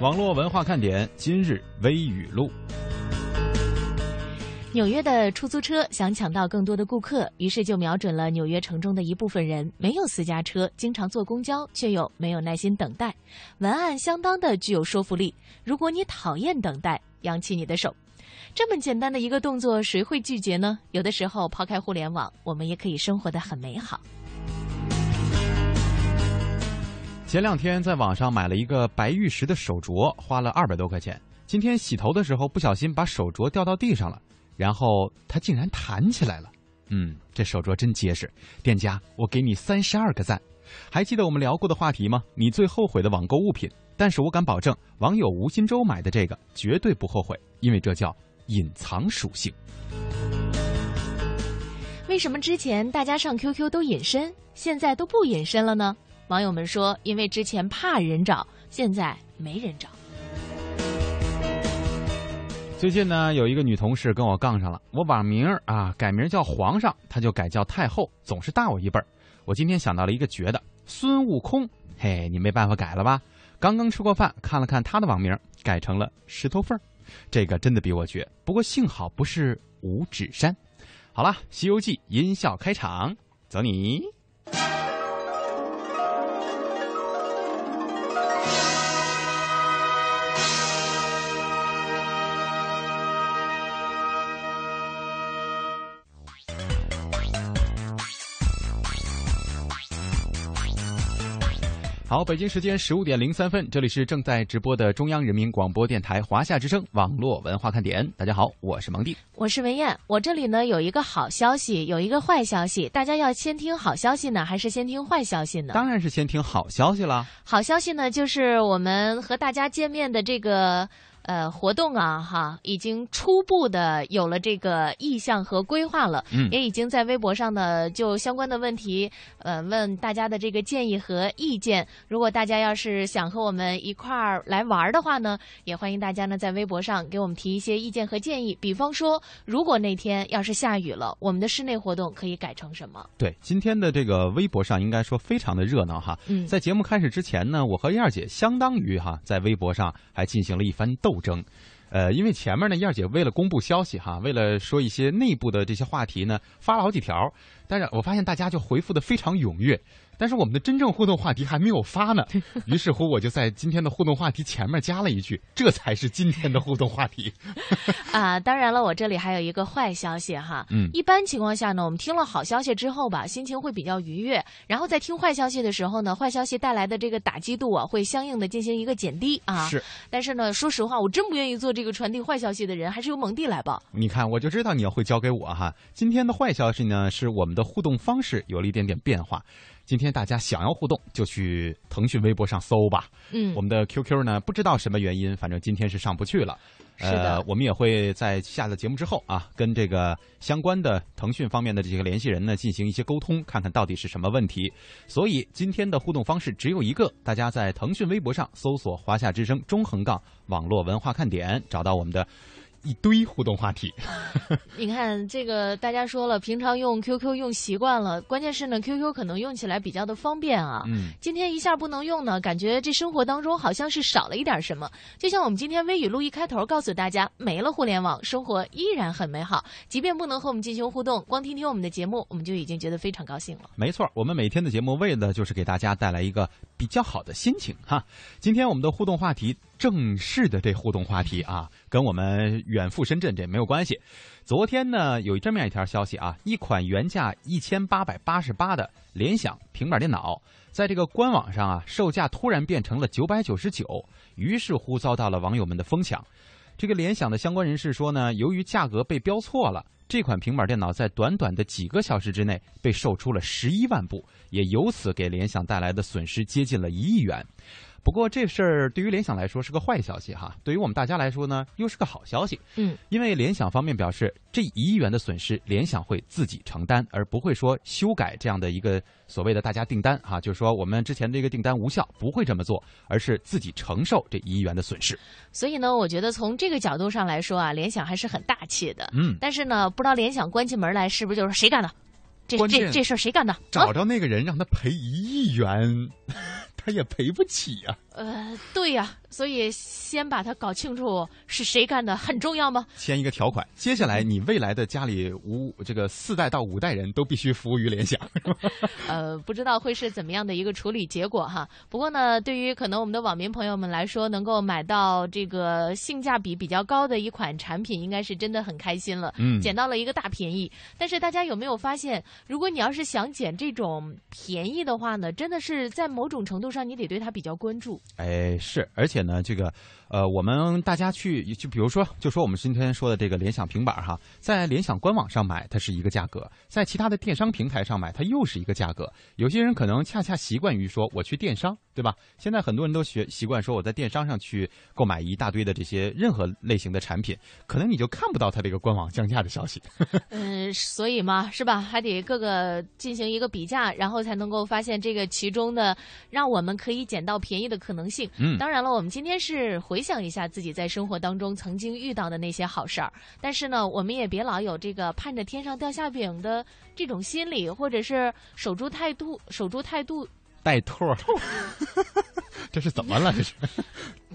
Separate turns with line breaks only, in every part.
网络文化看点今日微语录。
纽约的出租车想抢到更多的顾客，于是就瞄准了纽约城中的一部分人，没有私家车，经常坐公交，却又没有耐心等待。文案相当的具有说服力。如果你讨厌等待，扬起你的手。这么简单的一个动作，谁会拒绝呢？有的时候，抛开互联网，我们也可以生活的很美好。
前两天在网上买了一个白玉石的手镯，花了二百多块钱。今天洗头的时候不小心把手镯掉到地上了。然后它竟然弹起来了，嗯，这手镯真结实。店家，我给你三十二个赞。还记得我们聊过的话题吗？你最后悔的网购物品？但是我敢保证，网友吴新洲买的这个绝对不后悔，因为这叫隐藏属性。
为什么之前大家上 QQ 都隐身，现在都不隐身了呢？网友们说，因为之前怕人找，现在没人找。
最近呢，有一个女同事跟我杠上了。我网名儿啊改名叫皇上，她就改叫太后，总是大我一辈儿。我今天想到了一个绝的，孙悟空。嘿，你没办法改了吧？刚刚吃过饭，看了看他的网名，改成了石头缝儿。这个真的比我绝。不过幸好不是五指山。好了，《西游记》音效开场，走你。好，北京时间十五点零三分，这里是正在直播的中央人民广播电台华夏之声网络文化看点。大家好，我是蒙蒂，
我是文艳。我这里呢有一个好消息，有一个坏消息，大家要先听好消息呢，还是先听坏消息呢？
当然是先听好消息了。
好消息呢，就是我们和大家见面的这个。呃，活动啊，哈，已经初步的有了这个意向和规划了，
嗯，
也已经在微博上呢，就相关的问题，呃，问大家的这个建议和意见。如果大家要是想和我们一块儿来玩的话呢，也欢迎大家呢在微博上给我们提一些意见和建议。比方说，如果那天要是下雨了，我们的室内活动可以改成什么？
对，今天的这个微博上应该说非常的热闹哈。
嗯，
在节目开始之前呢，我和燕儿姐相当于哈在微博上还进行了一番斗。斗争，呃，因为前面呢，燕姐为了公布消息哈，为了说一些内部的这些话题呢，发了好几条，但是我发现大家就回复的非常踊跃。但是我们的真正互动话题还没有发呢，于是乎我就在今天的互动话题前面加了一句：“这才是今天的互动话题。”
啊，当然了，我这里还有一个坏消息哈。
嗯，
一般情况下呢，我们听了好消息之后吧，心情会比较愉悦，然后在听坏消息的时候呢，坏消息带来的这个打击度啊，会相应的进行一个减低啊。
是。
但是呢，说实话，我真不愿意做这个传递坏消息的人，还是由蒙蒂来吧。
你看，我就知道你要会交给我哈。今天的坏消息呢，是我们的互动方式有了一点点变化。今天大家想要互动，就去腾讯微博上搜吧。
嗯，
我们的 QQ 呢，不知道什么原因，反正今天是上不去了。
是的，
我们也会在下了节目之后啊，跟这个相关的腾讯方面的这些个联系人呢，进行一些沟通，看看到底是什么问题。所以今天的互动方式只有一个，大家在腾讯微博上搜索“华夏之声”中横杠网络文化看点，找到我们的。一堆互动话题，
你看这个，大家说了，平常用 QQ 用习惯了，关键是呢，QQ 可能用起来比较的方便啊。
嗯，
今天一下不能用呢，感觉这生活当中好像是少了一点什么。就像我们今天微语录一开头告诉大家，没了互联网，生活依然很美好。即便不能和我们进行互动，光听听我们的节目，我们就已经觉得非常高兴了。
没错，我们每天的节目为的就是给大家带来一个比较好的心情哈。今天我们的互动话题。正式的这互动话题啊，跟我们远赴深圳这没有关系。昨天呢，有这么样一条消息啊，一款原价一千八百八十八的联想平板电脑，在这个官网上啊，售价突然变成了九百九十九，于是乎遭到了网友们的疯抢。这个联想的相关人士说呢，由于价格被标错了，这款平板电脑在短短的几个小时之内被售出了十一万部，也由此给联想带来的损失接近了一亿元。不过这事儿对于联想来说是个坏消息哈，对于我们大家来说呢又是个好消息。
嗯，
因为联想方面表示，这一亿元的损失联想会自己承担，而不会说修改这样的一个所谓的大家订单哈，就是说我们之前的一个订单无效，不会这么做，而是自己承受这一亿元的损失。
所以呢，我觉得从这个角度上来说啊，联想还是很大气的。
嗯，
但是呢，不知道联想关起门来是不是就是谁干的？这这这事儿谁干的？
找着那个人让他赔一亿元。他也赔不起呀。
呃，对呀，所以先把它搞清楚是谁干的很重要吗？
签一个条款，接下来你未来的家里五这个四代到五代人都必须服务于联想。
呃，不知道会是怎么样的一个处理结果哈。不过呢，对于可能我们的网民朋友们来说，能够买到这个性价比比较高的一款产品，应该是真的很开心了。
嗯，
捡到了一个大便宜。但是大家有没有发现，如果你要是想捡这种便宜的话呢，真的是在某种程度上你得对它比较关注。
哎，是，而且呢，这个，呃，我们大家去，就比如说，就说我们今天说的这个联想平板哈，在联想官网上买，它是一个价格；在其他的电商平台上买，它又是一个价格。有些人可能恰恰习惯于说，我去电商，对吧？现在很多人都学习惯说，我在电商上去购买一大堆的这些任何类型的产品，可能你就看不到它这个官网降价的消息。
嗯，所以嘛，是吧？还得各个进行一个比价，然后才能够发现这个其中的让我们可以捡到便宜的可能性。
嗯，
当然了，我们今天是回想一下自己在生活当中曾经遇到的那些好事儿，但是呢，我们也别老有这个盼着天上掉馅饼的这种心理，或者是守株态度、守株待兔、
带兔。这是怎么了？这是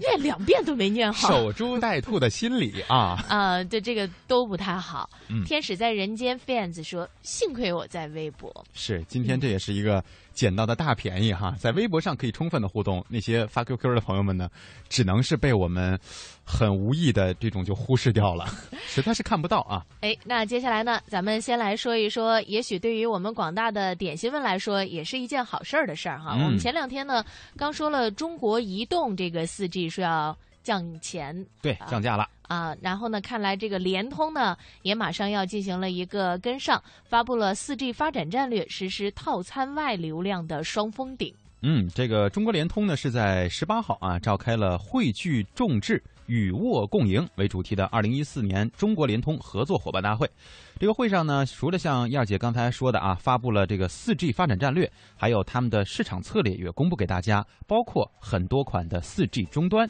念 两遍都没念好。
守株待兔的心理啊
啊，对这个都不太好。
嗯，
天使在人间，fans 说，幸亏我在微博。
是，今天这也是一个捡到的大便宜哈，在微博上可以充分的互动。那些发 QQ 的朋友们呢，只能是被我们很无意的这种就忽视掉了，实在是看不到啊。
哎，那接下来呢，咱们先来说一说，也许对于我们广大的点心们来说，也是一件好事儿的事儿哈。
嗯、
我们前两天呢，刚说了中国移动这个四 G 说要降钱，
对，降价了
啊。然后呢，看来这个联通呢，也马上要进行了一个跟上，发布了四 G 发展战略，实施套餐外流量的双封顶。
嗯，这个中国联通呢是在十八号啊召开了汇聚众智。与沃共赢为主题的二零一四年中国联通合作伙伴大会，这个会上呢，除了像燕儿姐刚才说的啊，发布了这个四 G 发展战略，还有他们的市场策略也公布给大家，包括很多款的四 G 终端。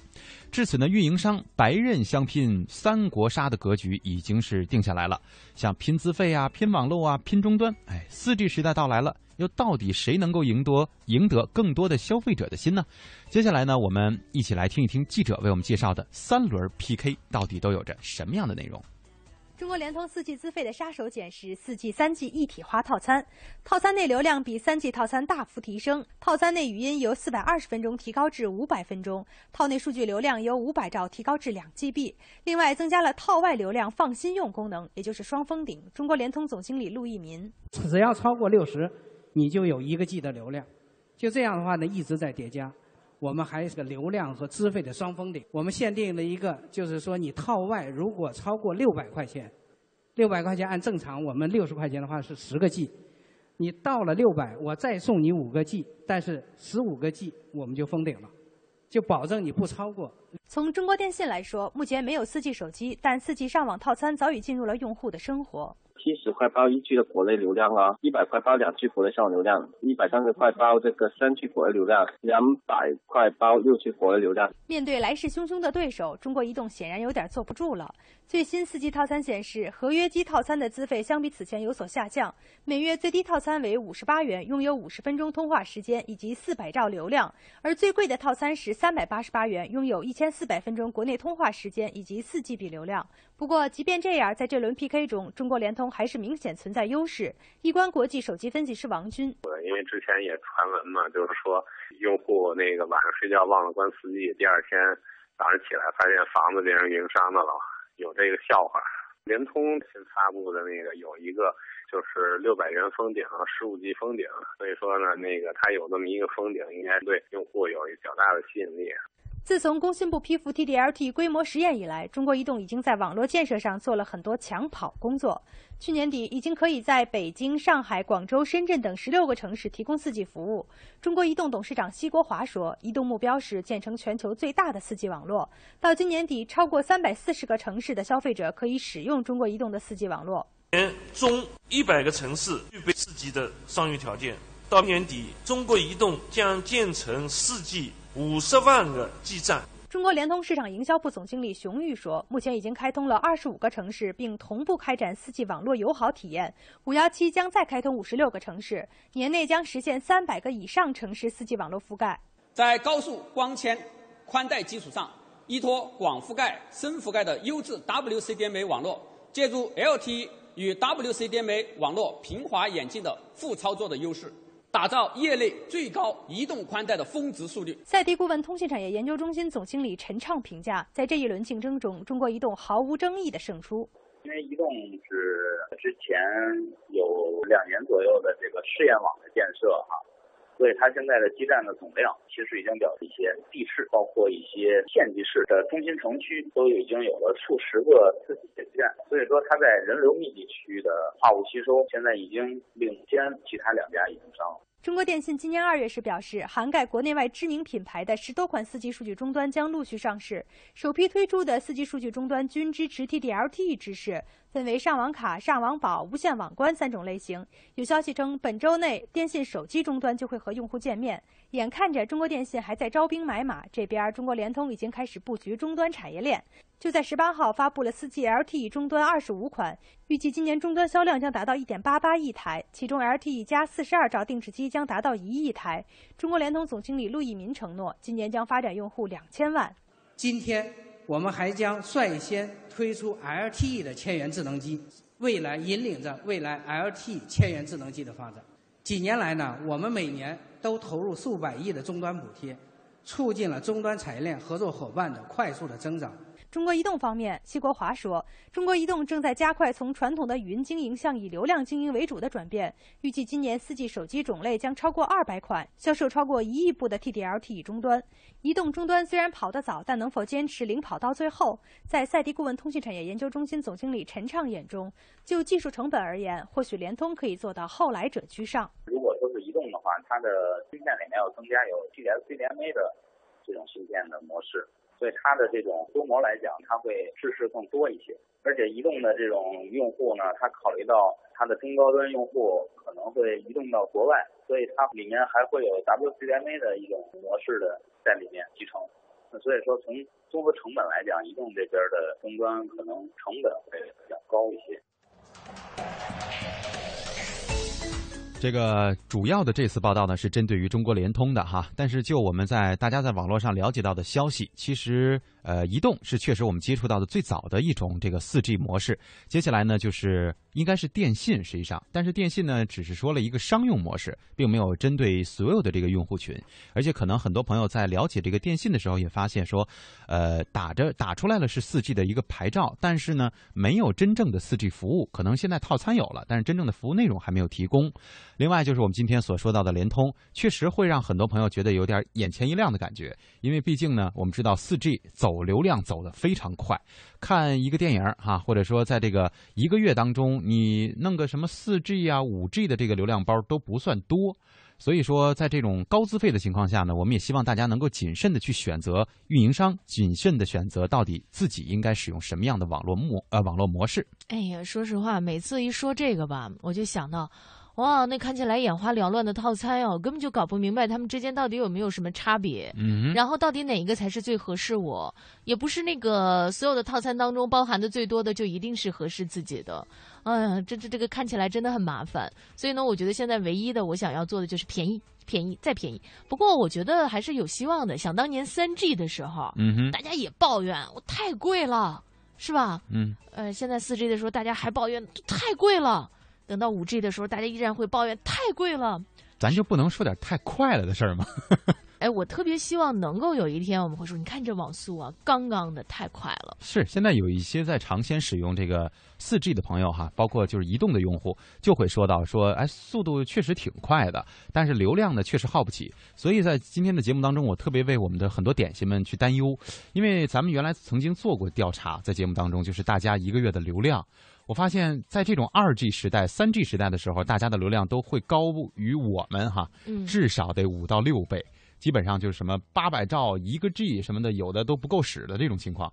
至此呢，运营商白刃相拼三国杀的格局已经是定下来了，像拼资费啊、拼网络啊、拼终端，哎，四 G 时代到来了。又到底谁能够赢得赢得更多的消费者的心呢？接下来呢，我们一起来听一听记者为我们介绍的三轮 PK 到底都有着什么样的内容。
中国联通四 G 资费的杀手锏是四 G、三 G 一体化套餐，套餐内流量比三 G 套餐大幅提升，套餐内语音由四百二十分钟提高至五百分钟，套内数据流量由五百兆提高至两 GB，另外增加了套外流量放心用功能，也就是双封顶。中国联通总经理陆一民：
只要超过六十。你就有一个 G 的流量，就这样的话呢，一直在叠加。我们还是个流量和资费的双封顶。我们限定了一个，就是说你套外如果超过六百块钱，六百块钱按正常我们六十块钱的话是十个 G，你到了六百，我再送你五个 G，但是十五个 G 我们就封顶了，就保证你不超过。
从中国电信来说，目前没有 4G 手机，但 4G 上网套餐早已进入了用户的生活。
七十块包一 G 的国内流量啊，一百块包两 G 国内上网流量，一百三十块包这个三 G 国内流量，两百块包六 G 国内流量。
面对来势汹汹的对手，中国移动显然有点坐不住了。最新 4G 套餐显示，合约机套餐的资费相比此前有所下降，每月最低套餐为五十八元，拥有五十分钟通话时间以及四百兆流量，而最贵的套餐是三百八十八元，拥有一千四百分钟国内通话时间以及四 GB 流量。不过，即便这样，在这轮 PK 中，中国联通还是明显存在优势。易观国际手机分析师王军：
因为之前也传闻嘛，就是说用户那个晚上睡觉忘了关四 G，第二天早上起来发现房子变成运营商的了，有这个笑话。联通新发布的那个有一个就是六百元封顶，十五 G 封顶，所以说呢，那个它有这么一个封顶，应该对用户有一较大的吸引力。
自从工信部批复 TD-LT 规模实验以来，中国移动已经在网络建设上做了很多抢跑工作。去年底，已经可以在北京、上海、广州、深圳等十六个城市提供 4G 服务。中国移动董事长奚国华说：“移动目标是建成全球最大的 4G 网络，到今年底，超过三百四十个城市的消费者可以使用中国移动的 4G 网络。
年中一百个城市具备 4G 的商业条件，到年底，中国移动将建成 4G。”五十万个基站。
中国联通市场营销部总经理熊玉说，目前已经开通了二十五个城市，并同步开展四 G 网络友好体验。五幺七将再开通五十六个城市，年内将实现三百个以上城市四 G 网络覆盖。
在高速光纤宽带基础上，依托广覆盖、深覆盖的优质 WCDMA 网络，借助 LTE 与 WCDMA 网络平滑演进的副操作的优势。打造业内最高移动宽带的峰值速率。
赛迪顾问通信产业研究中心总经理陈畅评价，在这一轮竞争中，中国移动毫无争议的胜出。
因为移动是之前有两年左右的这个试验网的建设哈，所以它现在的基站的总量其实已经表示一些地市，包括一些县级市的中心城区都已经有了数十个自己的基站，所以说它在人流密集区域的话务吸收现在已经领先其他两家运营商。
中国电信今年二月时表示，涵盖国内外知名品牌的十多款 4G 数据终端将陆续上市。首批推出的 4G 数据终端均支持 TD-LTE 支持，分为上网卡、上网宝、无线网关三种类型。有消息称，本周内电信手机终端就会和用户见面。眼看着中国电信还在招兵买马，这边中国联通已经开始布局终端产业链。就在十八号发布了 4G LTE 终端二十五款，预计今年终端销量将达到一点八八亿台，其中 LTE 加四十二兆定制机将达到一亿台。中国联通总经理陆一民承诺，今年将发展用户两千万。
今天我们还将率先推出 LTE 的千元智能机，未来引领着未来 LTE 千元智能机的发展。几年来呢，我们每年都投入数百亿的终端补贴，促进了终端产业链合作伙伴的快速的增长。
中国移动方面，谢国华说，中国移动正在加快从传统的语音经营向以流量经营为主的转变。预计今年四 G 手机种类将超过二百款，销售超过一亿部的 TD-LTE 终端。移动终端虽然跑得早，但能否坚持领跑到最后？在赛迪顾问通信产业研究中心总经理陈畅眼中，就技术成本而言，或许联通可以做到后来者居上。
如果说是移动的话，它的芯片里面要增加有 TD-SCDMA 的这种芯片的模式。所以它的这种规模来讲，它会支持更多一些。而且移动的这种用户呢，它考虑到它的中高端用户可能会移动到国外，所以它里面还会有 WCDMA 的一种模式的在里面集成。那所以说，从综合成本来讲，移动这边的终端可能成本会比较高一些。
这个主要的这次报道呢，是针对于中国联通的哈。但是就我们在大家在网络上了解到的消息，其实呃，移动是确实我们接触到的最早的一种这个四 G 模式。接下来呢，就是应该是电信实际上，但是电信呢，只是说了一个商用模式，并没有针对所有的这个用户群。而且可能很多朋友在了解这个电信的时候，也发现说，呃，打着打出来了是四 G 的一个牌照，但是呢，没有真正的四 G 服务。可能现在套餐有了，但是真正的服务内容还没有提供。另外就是我们今天所说到的联通，确实会让很多朋友觉得有点眼前一亮的感觉，因为毕竟呢，我们知道四 G 走走流量走得非常快，看一个电影哈，或者说在这个一个月当中，你弄个什么四 G 啊、五 G 的这个流量包都不算多，所以说在这种高资费的情况下呢，我们也希望大家能够谨慎的去选择运营商，谨慎的选择到底自己应该使用什么样的网络模呃网络模式。
哎呀，说实话，每次一说这个吧，我就想到。哇，那看起来眼花缭乱的套餐哦，根本就搞不明白他们之间到底有没有什么差别。
嗯，
然后到底哪一个才是最合适我？也不是那个所有的套餐当中包含的最多的就一定是合适自己的。哎呀，这这这个看起来真的很麻烦。所以呢，我觉得现在唯一的我想要做的就是便宜、便宜再便宜。不过我觉得还是有希望的。想当年三 G 的时候，
嗯哼，
大家也抱怨我太贵了，是吧？
嗯，
呃，现在四 G 的时候，大家还抱怨太贵了。等到五 G 的时候，大家依然会抱怨太贵了。
咱就不能说点太快了的事儿吗？
哎，我特别希望能够有一天，我们会说，你看这网速啊，刚刚的太快了。
是，现在有一些在尝鲜使用这个四 G 的朋友哈，包括就是移动的用户，就会说到说，哎，速度确实挺快的，但是流量呢确实耗不起。所以在今天的节目当中，我特别为我们的很多点心们去担忧，因为咱们原来曾经做过调查，在节目当中，就是大家一个月的流量。我发现，在这种二 G 时代、三 G 时代的时候，大家的流量都会高于我们哈，至少得五到六倍，基本上就是什么八百兆一个 G 什么的，有的都不够使的这种情况。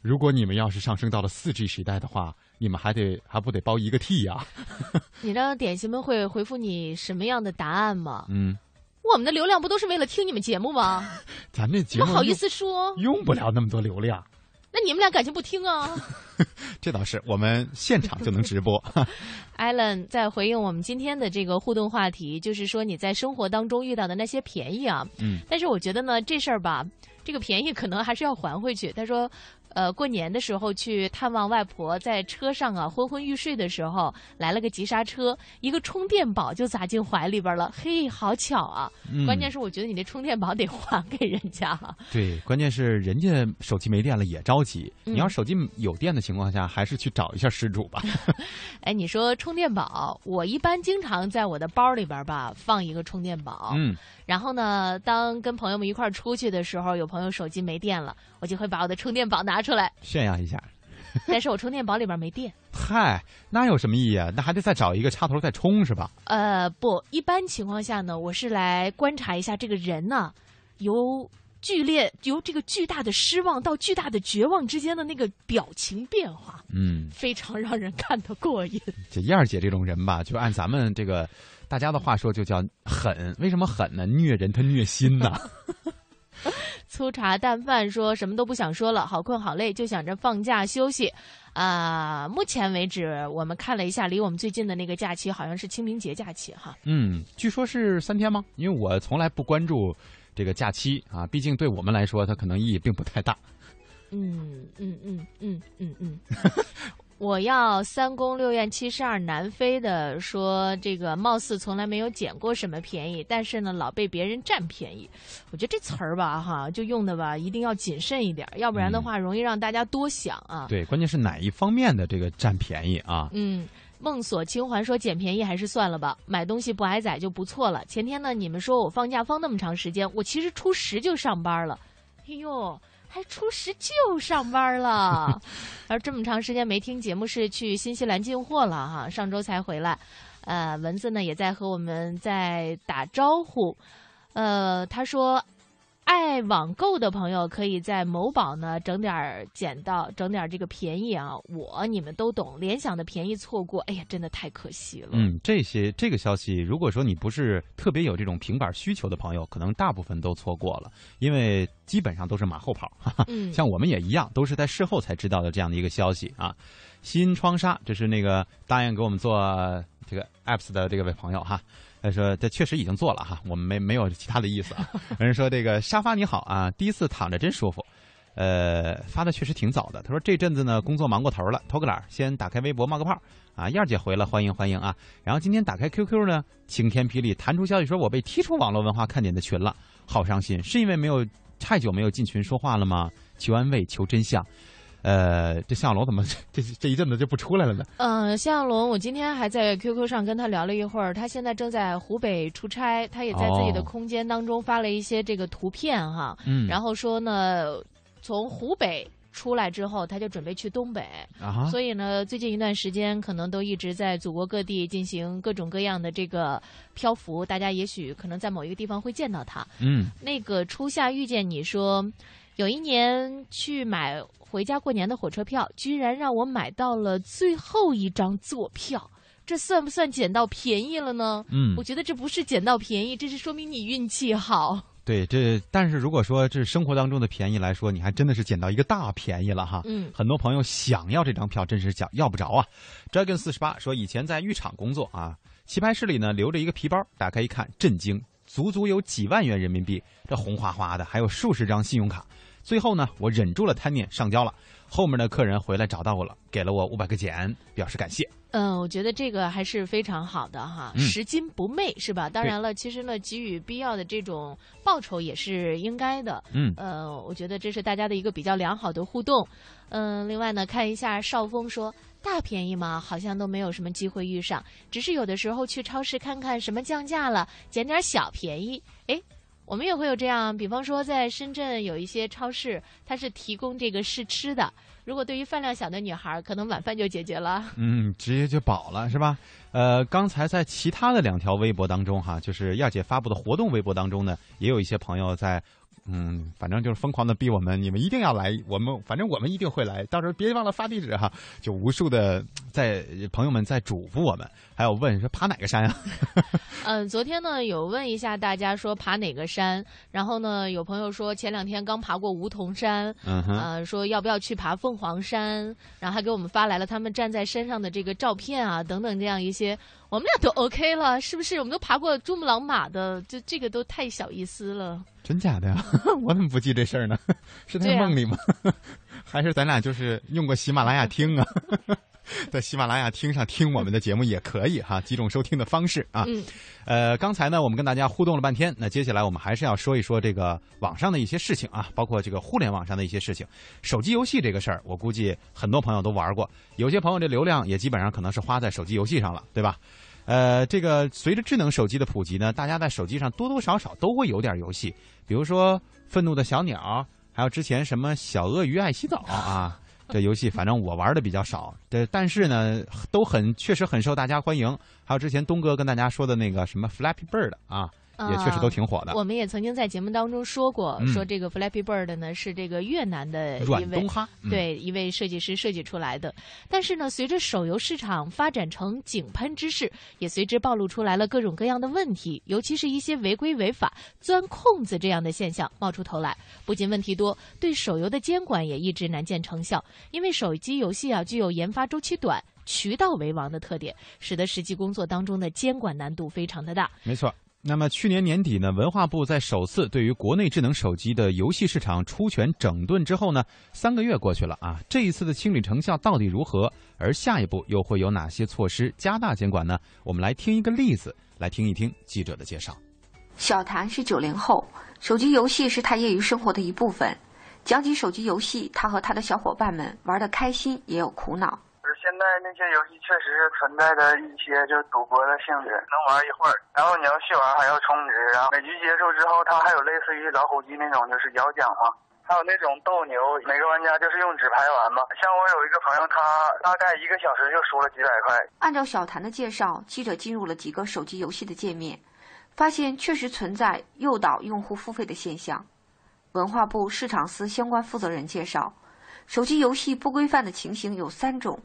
如果你们要是上升到了四 G 时代的话，你们还得还不得包一个 T 呀？
你知道点心们会回复你什么样的答案吗？
嗯，
我们的流量不都是为了听你们节目吗？
咱这节目
不好意思说，
用不了那么多流量。
那你们俩感情不听啊？
这倒是，我们现场就能直播。
艾伦在回应我们今天的这个互动话题，就是说你在生活当中遇到的那些便宜啊。
嗯。
但是我觉得呢，这事儿吧，这个便宜可能还是要还回去。他说。呃，过年的时候去探望外婆，在车上啊昏昏欲睡的时候，来了个急刹车，一个充电宝就砸进怀里边了。嘿，好巧啊！关键是我觉得你那充电宝得还给人家。
对，关键是人家手机没电了也着急。你要手机有电的情况下，还是去找一下失主吧。
哎，你说充电宝，我一般经常在我的包里边吧放一个充电宝。
嗯。
然后呢，当跟朋友们一块儿出去的时候，有朋友手机没电了，我就会把我的充电宝拿出来
炫耀一下。
但是我充电宝里边没电。
嗨，那有什么意义啊？那还得再找一个插头再充是吧？
呃，不，一般情况下呢，我是来观察一下这个人呢，由剧烈由这个巨大的失望到巨大的绝望之间的那个表情变化。
嗯，
非常让人看得过瘾。
这燕儿姐这种人吧，就按咱们这个。大家的话说就叫狠，为什么狠呢？虐人他虐心呐。
粗茶淡饭说什么都不想说了，好困好累，就想着放假休息。啊，目前为止我们看了一下，离我们最近的那个假期好像是清明节假期哈。
嗯，据说是三天吗？因为我从来不关注这个假期啊，毕竟对我们来说它可能意义并不太大。
嗯嗯嗯嗯嗯嗯。我要三宫六院七十二南飞的说，这个貌似从来没有捡过什么便宜，但是呢，老被别人占便宜。我觉得这词儿吧，哈，就用的吧，一定要谨慎一点，要不然的话，容易让大家多想啊。
对，关键是哪一方面的这个占便宜啊？
嗯，梦锁清环说捡便宜还是算了吧，买东西不挨宰就不错了。前天呢，你们说我放假放那么长时间，我其实初十就上班了。哎呦。还初十就上班了，而这么长时间没听节目是去新西兰进货了哈，上周才回来。呃，蚊子呢也在和我们在打招呼，呃，他说。爱网购的朋友可以在某宝呢整点儿捡到，整点儿这个便宜啊！我你们都懂，联想的便宜错过，哎呀，真的太可惜了。
嗯，这些这个消息，如果说你不是特别有这种平板需求的朋友，可能大部分都错过了，因为基本上都是马后炮。
嗯，
像我们也一样，都是在事后才知道的这样的一个消息啊。新窗纱，这是那个答应给我们做这个 apps 的这位朋友哈。他说：“这确实已经做了哈，我们没没有其他的意思啊。有 人说这个沙发你好啊，第一次躺着真舒服。呃，发的确实挺早的。他说这阵子呢工作忙过头了，偷个懒先打开微博冒个泡啊。燕儿姐回了，欢迎欢迎啊。然后今天打开 QQ 呢，晴天霹雳弹出消息说我被踢出网络文化看点的群了，好伤心，是因为没有太久没有进群说话了吗？求安慰，求真相。”呃，这向小龙怎么 这这一阵子就不出来了呢？
嗯，向小龙，我今天还在 QQ 上跟他聊了一会儿，他现在正在湖北出差，他也在自己的空间当中发了一些这个图片哈，
嗯，
然后说呢，从湖北出来之后，他就准备去东北，
啊，
所以呢，最近一段时间可能都一直在祖国各地进行各种各样的这个漂浮，大家也许可能在某一个地方会见到他，
嗯，
那个初夏遇见你说，有一年去买。回家过年的火车票，居然让我买到了最后一张坐票，这算不算捡到便宜了呢？
嗯，
我觉得这不是捡到便宜，这是说明你运气好。
对，这但是如果说这生活当中的便宜来说，你还真的是捡到一个大便宜了哈。
嗯，
很多朋友想要这张票，真是想要不着啊。Dragon 四十八说，以前在浴场工作啊，棋牌室里呢留着一个皮包，打开一看，震惊，足足有几万元人民币，这红花花的，还有数十张信用卡。最后呢，我忍住了贪念上交了。后面的客人回来找到我了，给了我五百个减，表示感谢。
嗯，我觉得这个还是非常好的哈，拾金不昧是吧？当然了，其实呢，给予必要的这种报酬也是应该的。
嗯，
呃，我觉得这是大家的一个比较良好的互动。嗯，另外呢，看一下少峰说，大便宜嘛，好像都没有什么机会遇上，只是有的时候去超市看看什么降价了，捡点小便宜。哎。我们也会有这样，比方说在深圳有一些超市，它是提供这个试吃的。如果对于饭量小的女孩，可能晚饭就解决了。
嗯，直接就饱了，是吧？呃，刚才在其他的两条微博当中，哈，就是亚姐发布的活动微博当中呢，也有一些朋友在嗯，反正就是疯狂的逼我们，你们一定要来，我们反正我们一定会来，到时候别忘了发地址哈。就无数的在朋友们在嘱咐我们，还有问说爬哪个山啊？
嗯，昨天呢有问一下大家说爬哪个山，然后呢有朋友说前两天刚爬过梧桐山，
嗯哼，
呃说要不要去爬凤凰山，然后还给我们发来了他们站在山上的这个照片啊等等这样一些，我们俩都 OK 了，是不是？我们都爬过珠穆朗玛的，就这个都太小意思了。
真假的呀？我怎么不记这事儿呢？是在梦里吗？还是咱俩就是用过喜马拉雅听啊？在喜马拉雅听上听我们的节目也可以哈，几种收听的方式啊。
嗯，
呃，刚才呢我们跟大家互动了半天，那接下来我们还是要说一说这个网上的一些事情啊，包括这个互联网上的一些事情。手机游戏这个事儿，我估计很多朋友都玩过，有些朋友这流量也基本上可能是花在手机游戏上了，对吧？呃，这个随着智能手机的普及呢，大家在手机上多多少少都会有点游戏，比如说《愤怒的小鸟》，还有之前什么《小鳄鱼爱洗澡》啊，这游戏反正我玩的比较少，这但是呢，都很确实很受大家欢迎。还有之前东哥跟大家说的那个什么 Flappy Bird 啊。也确实都挺火的。
我们也曾经在节目当中说过，说这个 Flappy Bird 呢是这个越南的一位对一位设计师设计出来的。但是呢，随着手游市场发展成井喷之势，也随之暴露出来了各种各样的问题，尤其是一些违规违法、钻空子这样的现象冒出头来。不仅问题多，对手游的监管也一直难见成效。因为手机游戏啊具有研发周期短、渠道为王的特点，使得实际工作当中的监管难度非常的大。
没错。那么去年年底呢，文化部在首次对于国内智能手机的游戏市场出拳整顿之后呢，三个月过去了啊，这一次的清理成效到底如何？而下一步又会有哪些措施加大监管呢？我们来听一个例子，来听一听记者的介绍。
小谭是九零后，手机游戏是他业余生活的一部分。讲起手机游戏，他和他的小伙伴们玩的开心，也有苦恼。
现在那些游戏确实是存在的一些就是赌博的性质，能玩一会儿，然后你要续玩还要充值，然后每局结束之后，它还有类似于老虎机那种就是摇奖嘛，还有那种斗牛，每个玩家就是用纸牌玩嘛。像我有一个朋友，他大概一个小时就输了几百块。
按照小谭的介绍，记者进入了几个手机游戏的界面，发现确实存在诱导用户付费的现象。文化部市场司相关负责人介绍，手机游戏不规范的情形有三种。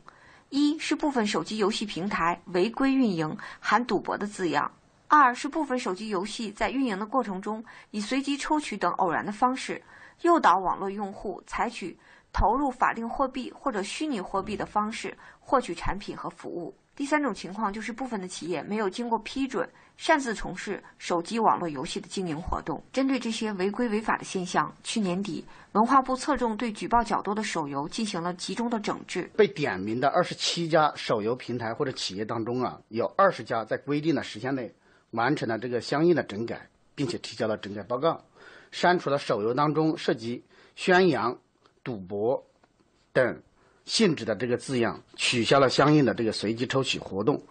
一是部分手机游戏平台违规运营，含赌博的字样；二是部分手机游戏在运营的过程中，以随机抽取等偶然的方式，诱导网络用户采取投入法定货币或者虚拟货币的方式获取产品和服务。第三种情况就是部分的企业没有经过批准，擅自从事手机网络游戏的经营活动。针对这些违规违法的现象，去年底。文化部侧重对举报较多的手游进行了集中的整治。
被点名的二十七家手游平台或者企业当中啊，有二十家在规定的时限内完成了这个相应的整改，并且提交了整改报告，删除了手游当中涉及宣扬、赌博等性质的这个字样，取消了相应的这个随机抽取活动。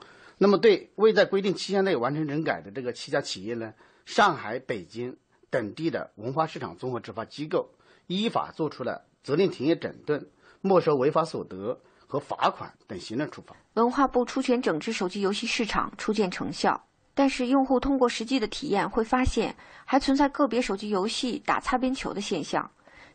那么，对未在规定期限内完成整改的这个七家企业呢，上海、北京等地的文化市场综合执法机构。依法作出了责令停业整顿、没收违法所得和罚款等行政处罚。
文化部出拳整治手机游戏市场，初见成效。但是，用户通过实际的体验会发现，还存在个别手机游戏打擦边球的现象，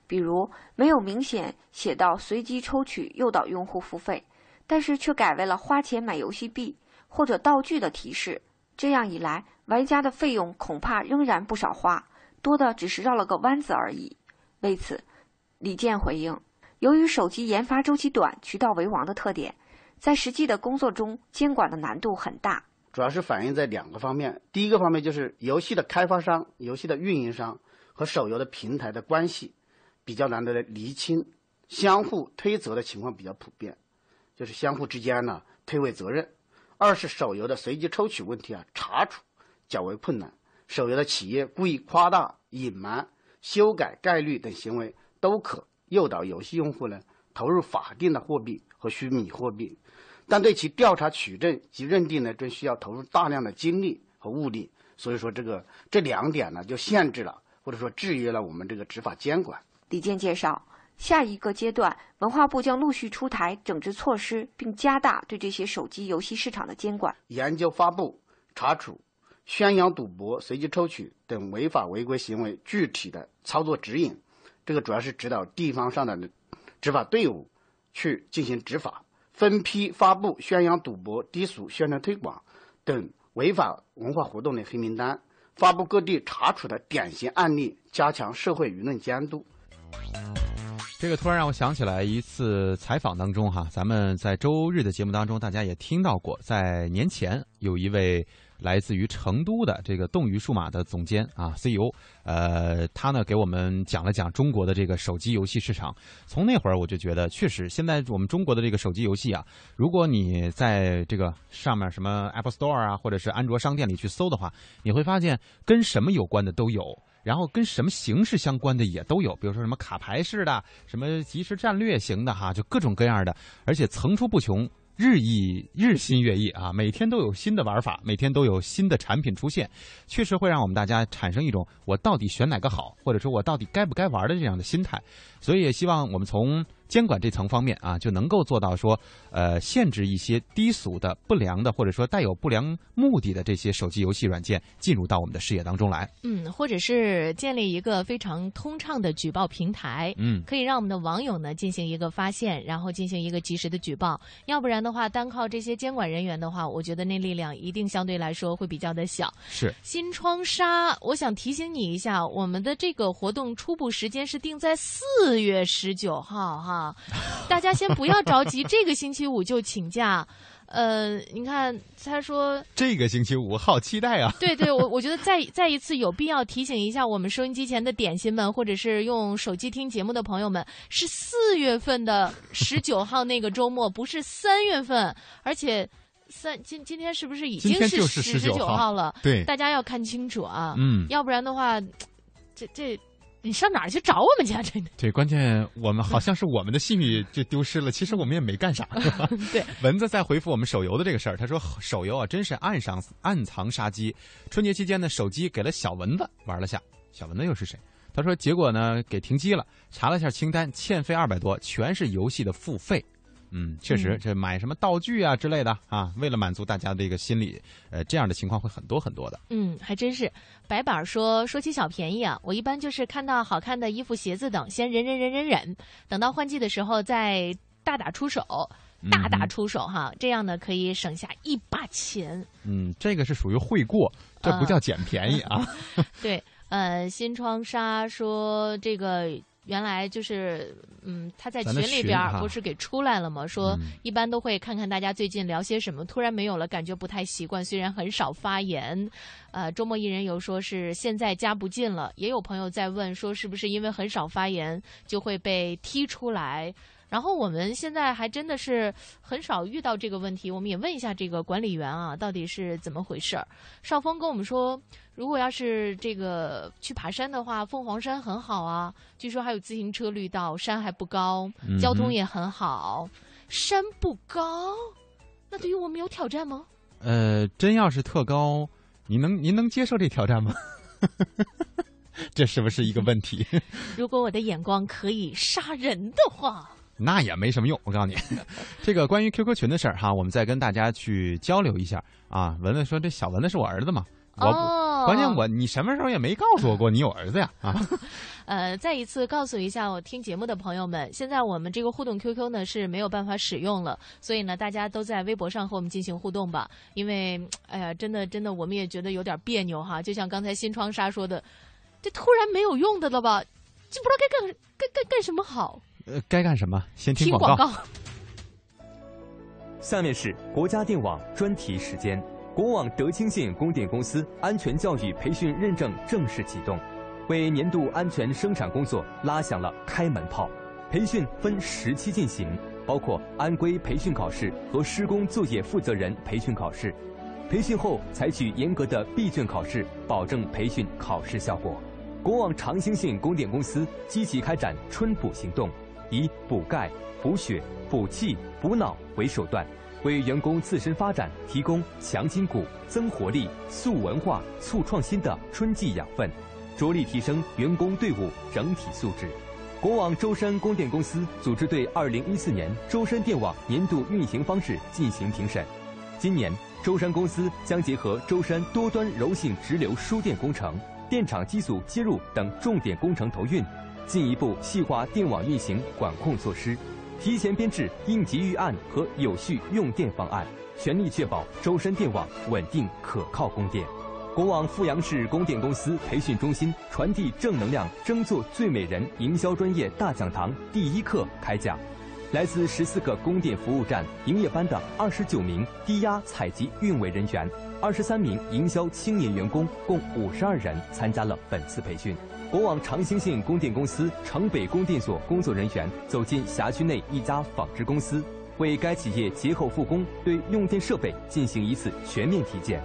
比如没有明显写到随机抽取诱导用户付费，但是却改为了花钱买游戏币或者道具的提示。这样一来，玩家的费用恐怕仍然不少花，多的只是绕了个弯子而已。为此，李健回应：由于手机研发周期短、渠道为王的特点，在实际的工作中监管的难度很大。
主要是反映在两个方面。第一个方面就是游戏的开发商、游戏的运营商和手游的平台的关系比较难得的厘清，相互推责的情况比较普遍，就是相互之间呢推诿责任。二是手游的随机抽取问题啊，查处较为困难，手游的企业故意夸大、隐瞒。修改概率等行为都可诱导游戏用户呢投入法定的货币和虚拟货币，但对其调查取证及认定呢，正需要投入大量的精力和物力。所以说，这个这两点呢，就限制了或者说制约了我们这个执法监管。
李健介绍，下一个阶段，文化部将陆续出台整治措施，并加大对这些手机游戏市场的监管，
研究发布、查处、宣扬赌博、随机抽取等违法违规行为具体的操作指引。这个主要是指导地方上的执法队伍去进行执法，分批发布宣扬赌博、低俗宣传推广等违法文化活动的黑名单，发布各地查处的典型案例，加强社会舆论监督。
这个突然让我想起来一次采访当中哈，咱们在周日的节目当中，大家也听到过，在年前有一位来自于成都的这个动鱼数码的总监啊 CEO，呃，他呢给我们讲了讲中国的这个手机游戏市场。从那会儿我就觉得，确实现在我们中国的这个手机游戏啊，如果你在这个上面什么 Apple Store 啊，或者是安卓商店里去搜的话，你会发现跟什么有关的都有。然后跟什么形式相关的也都有，比如说什么卡牌式的，什么即时战略型的哈，就各种各样的，而且层出不穷，日益日新月异啊，每天都有新的玩法，每天都有新的产品出现，确实会让我们大家产生一种我到底选哪个好，或者说我到底该不该玩的这样的心态，所以也希望我们从。监管这层方面啊，就能够做到说，呃，限制一些低俗的、不良的，或者说带有不良目的的这些手机游戏软件进入到我们的视野当中来。
嗯，或者是建立一个非常通畅的举报平台，
嗯，
可以让我们的网友呢进行一个发现，然后进行一个及时的举报。要不然的话，单靠这些监管人员的话，我觉得那力量一定相对来说会比较的小。
是。
新窗纱，我想提醒你一下，我们的这个活动初步时间是定在四月十九号，哈。啊，大家先不要着急，这个星期五就请假。呃，你看，他说
这个星期五好期待啊！
对对，我我觉得再再一次有必要提醒一下我们收音机前的点心们，或者是用手机听节目的朋友们，是四月份的十九号那个周末，不是三月份，而且三今今天是不是已经是十九号了？
对，
大家要看清楚啊！
嗯，
要不然的话，这这。你上哪儿去找我们去？真的
对，关键我们好像是我们的信誉就丢失了。其实我们也没干啥，
对。
蚊子在回复我们手游的这个事儿，他说手游啊，真是暗上暗藏杀机。春节期间呢，手机给了小蚊子玩了下，小蚊子又是谁？他说结果呢给停机了，查了一下清单，欠费二百多，全是游戏的付费。嗯，确实，这买什么道具啊之类的啊，为了满足大家的一个心理，呃，这样的情况会很多很多的。
嗯，还真是。白板说说起小便宜啊，我一般就是看到好看的衣服、鞋子等，先忍忍忍忍忍，等到换季的时候再大打出手，大打出手哈，这样呢可以省下一把钱。
嗯，这个是属于会过，这不叫捡便宜啊。
对，呃，新窗纱说这个。原来就是，嗯，他在群里边不是给出来了吗？说一般都会看看大家最近聊些什么，突然没有了，感觉不太习惯。虽然很少发言，呃，周末一人有说是现在加不进了，也有朋友在问说是不是因为很少发言就会被踢出来。然后我们现在还真的是很少遇到这个问题，我们也问一下这个管理员啊，到底是怎么回事儿？少峰跟我们说，如果要是这个去爬山的话，凤凰山很好啊，据说还有自行车绿道，山还不高，交通也很好。山不高，那对于我们有挑战吗？
呃，真要是特高，您能您能接受这挑战吗？这是不是一个问题？
如果我的眼光可以杀人的话。
那也没什么用，我告诉你，这个关于 QQ 群的事儿哈，我们再跟大家去交流一下啊。文文说：“这小文子是我儿子嘛？我关键我你什么时候也没告诉我过你有儿子呀？”啊，
呃，再一次告诉一下我听节目的朋友们，现在我们这个互动 QQ 呢是没有办法使用了，所以呢大家都在微博上和我们进行互动吧。因为哎呀，真的真的，我们也觉得有点别扭哈。就像刚才新窗纱说的，这突然没有用的了吧？就不知道该干干干干什么好。
呃，该干什么？先听
广
告。
下面是国家电网专题时间。国网德清县供电公司安全教育培训认证正式启动，为年度安全生产工作拉响了开门炮。培训分十期进行，包括安规培训考试和施工作业负责人培训考试。培训后采取严格的闭卷考试，保证培训考试效果。国网长兴县供电公司积极开展春补行动。以补钙、补血、补气、补脑为手段，为员工自身发展提供强筋骨、增活力、塑文化、促创新的春季养分，着力提升员工队伍整体素质。国网舟山供电公司组织对2014年舟山电网年度运行方式进行评审，今年舟山公司将结合舟山多端柔性直流输电工程、电厂机组接入等重点工程投运，进一步细化电网运行管控措施，提前编制应急预案和有序用电方案，全力确保舟山电网稳定可靠供电。国网阜阳市供电公司培训中心传递正能量，争做最美人营销专业大讲堂第一课开讲。来自十四个供电服务站营业班的二十九名低压采集运维人员，二十三名营销青年员工，共五十二人参加了本次培训。国网长兴信供电公司城北供电所工作人员走进辖区内一家纺织公司，为该企业节后复工对用电设备进行一次全面体检。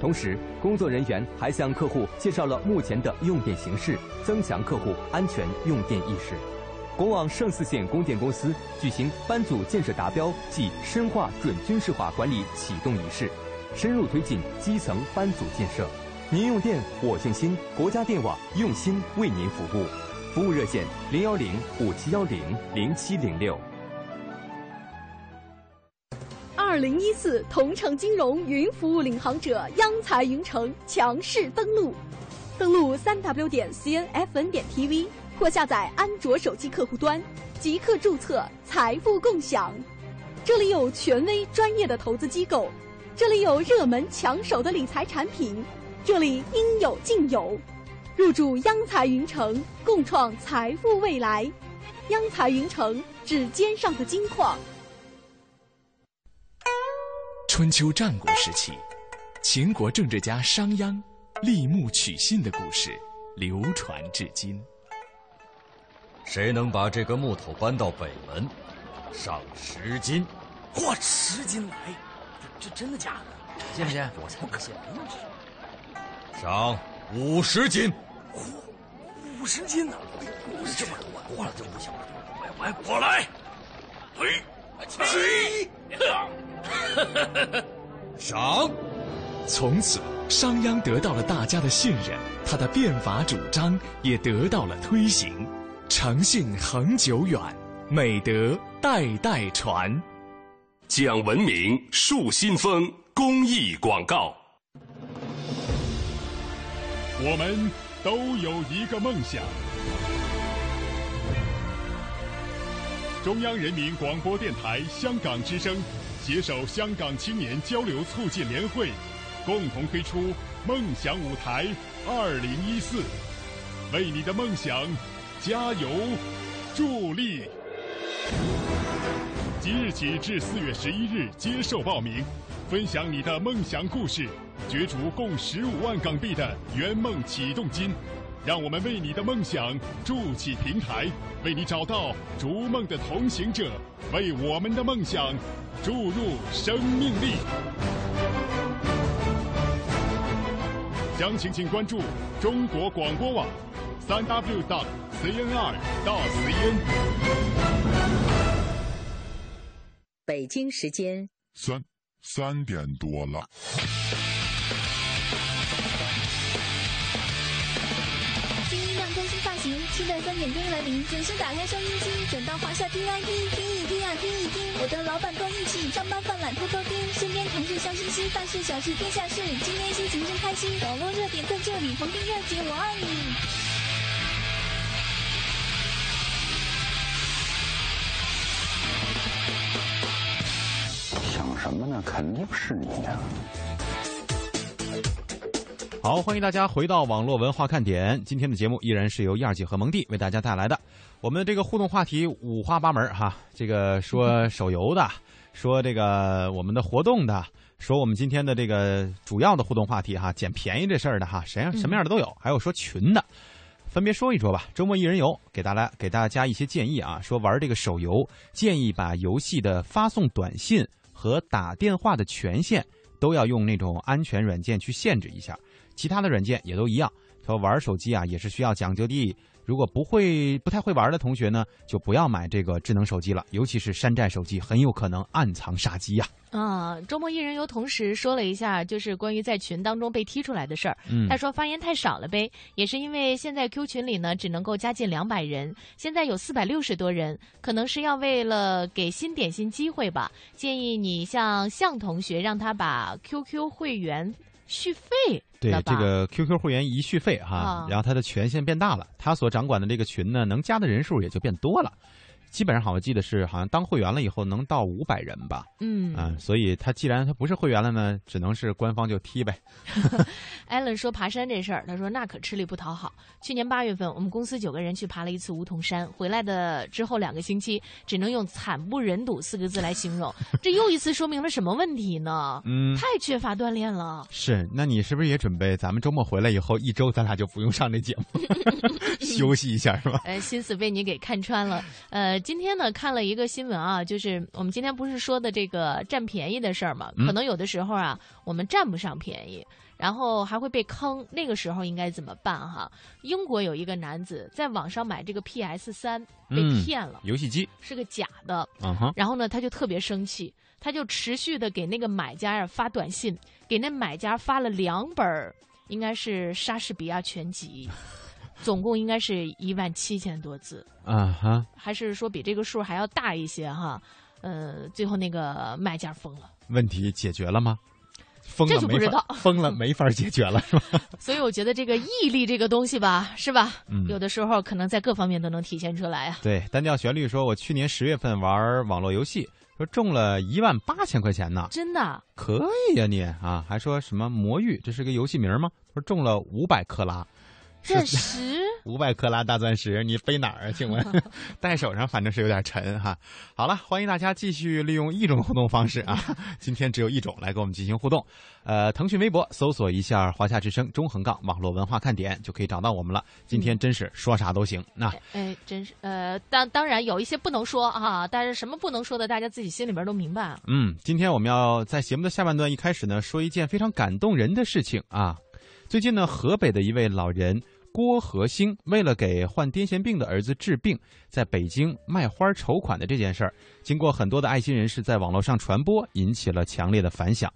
同时，工作人员还向客户介绍了目前的用电形势，增强客户安全用电意识。国网胜四县供电公司举行班组建设达标暨深化准军事化管理启动仪式，深入推进基层班组建设。您用电，我用心，国家电网用心为您服务。服务热线：零幺零五七幺零零七零六。
二零一四同城金融云服务领航者央财云城强势登陆，登录三 w 点 cnfn 点 tv。或下载安卓手机客户端，即刻注册财富共享。这里有权威专业的投资机构，这里有热门抢手的理财产品，这里应有尽有。入驻央财云城，共创财富未来。央财云城，指尖上的金矿。
春秋战国时期，秦国政治家商鞅立木取信的故事流传至今。
谁能把这个木头搬到北门，赏十斤。
嚯，十斤来？这真的假的？
信不信？
我才不信。
上五十斤。
嚯，五十斤呢？这么多，花了这么不小。我我来。嘿，
起。赏。
从此，商鞅得到了大家的信任，他的变法主张也得到了推行。诚信恒久远，美德代代传。
讲文明树新风公益广告。
我们都有一个梦想。中央人民广播电台香港之声携手香港青年交流促进联会，共同推出“梦想舞台二零一四”，为你的梦想。加油，助力！即日起至四月十一日接受报名，分享你的梦想故事，角逐共十五万港币的圆梦启动金。让我们为你的梦想筑起平台，为你找到逐梦的同行者，为我们的梦想注入生命力。详情请关注中国广播网，三 w dot。CNR 到 CN，
北京时间
三三点多了。
发型，期待三点钟来临，准时打开收音机，转到华夏听 IP，听一听啊，听一听。我的老板够义气，上班犯懒偷偷听，身边同事笑嘻嘻，大事小事天下事，今天心情真开心。网络热点在这里，黄金热姐我爱你。
想什么呢？肯定是你呀！
好，欢迎大家回到网络文化看点。今天的节目依然是由燕儿姐和蒙蒂为大家带来的。我们这个互动话题五花八门哈，这个说手游的，说这个我们的活动的，说我们今天的这个主要的互动话题哈，捡便宜这事儿的哈，谁样什么样的都有，还有说群的，分别说一说吧。周末一人游给大家给大家一些建议啊，说玩这个手游，建议把游戏的发送短信。和打电话的权限都要用那种安全软件去限制一下，其他的软件也都一样。说玩手机啊也是需要讲究的。如果不会、不太会玩的同学呢，就不要买这个智能手机了，尤其是山寨手机，很有可能暗藏杀机呀、
啊，周末一人游同时说了一下，就是关于在群当中被踢出来的事儿。
嗯
他说发言太少了呗，也是因为现在 Q 群里呢只能够加进两百人，现在有四百六十多人，可能是要为了给新点心机会吧。建议你向向同学，让他把 QQ 会员续费
对这个 QQ 会员一续费哈，
啊
然后它的权限变大了，他所掌管的这个群呢，能加的人数也就变多了。基本上好像记得是，好像当会员了以后能到五百人吧。
嗯
啊，所以他既然他不是会员了呢，只能是官方就踢呗。
艾伦说爬山这事儿，他说那可吃力不讨好。去年八月份，我们公司九个人去爬了一次梧桐山，回来的之后两个星期，只能用惨不忍睹四个字来形容。这又一次说明了什么问题呢？
嗯
太缺乏锻炼了。
是，那你是不是也准备咱们周末回来以后一周咱俩就不用上这节目，休息一下是吧？
呃，心思被你给看穿了。呃，今天呢看了一个新闻啊，就是我们今天不是说的这个占便宜的事儿嘛，
嗯
可能有的时候啊，我们占不上便宜。然后还会被坑，那个时候应该怎么办哈？英国有一个男子在网上买这个 PS 三被
嗯
骗了，
游戏机，
是个假的。
嗯哼
然后呢，他就特别生气，他就持续的给那个买家呀发短信，给那买家发了两本儿，应该是莎士比亚全集，总共应该是一万七千多字，
啊哈，
还是说比这个数还要大一些哈？呃，最后那个卖家疯了，
问题解决了吗？疯了
不知道
疯了没法解决了是吧？
所以我觉得这个毅力这个东西吧，是吧？
嗯
有的时候可能在各方面都能体现出来啊。
对，单调旋律说，我去年十月份玩网络游戏，说中了一万八千块钱呢，
真的，
可以呀、你啊，还说什么魔域，这是个游戏名吗？说中了五百克拉，
钻石
五百克拉大钻石，你飞哪儿啊？请问，戴手上反正是有点沉哈。好了，欢迎大家继续利用一种互动方式啊，今天只有一种来跟我们进行互动。呃，腾讯微博搜索一下“华夏之声”中横杠网络文化看点，就可以找到我们了。今天真是说啥都行。那
哎，真是呃，当当然有一些不能说啊，但是什么不能说的，大家自己心里边都明白啊。
嗯，今天我们要在节目的下半段一开始呢，说一件非常感动人的事情啊。最近呢，河北的一位老人郭和兴，为了给患癫痫病的儿子治病，在北京卖花筹款的这件事儿，经过很多的爱心人士在网络上传播，引起了强烈的反响。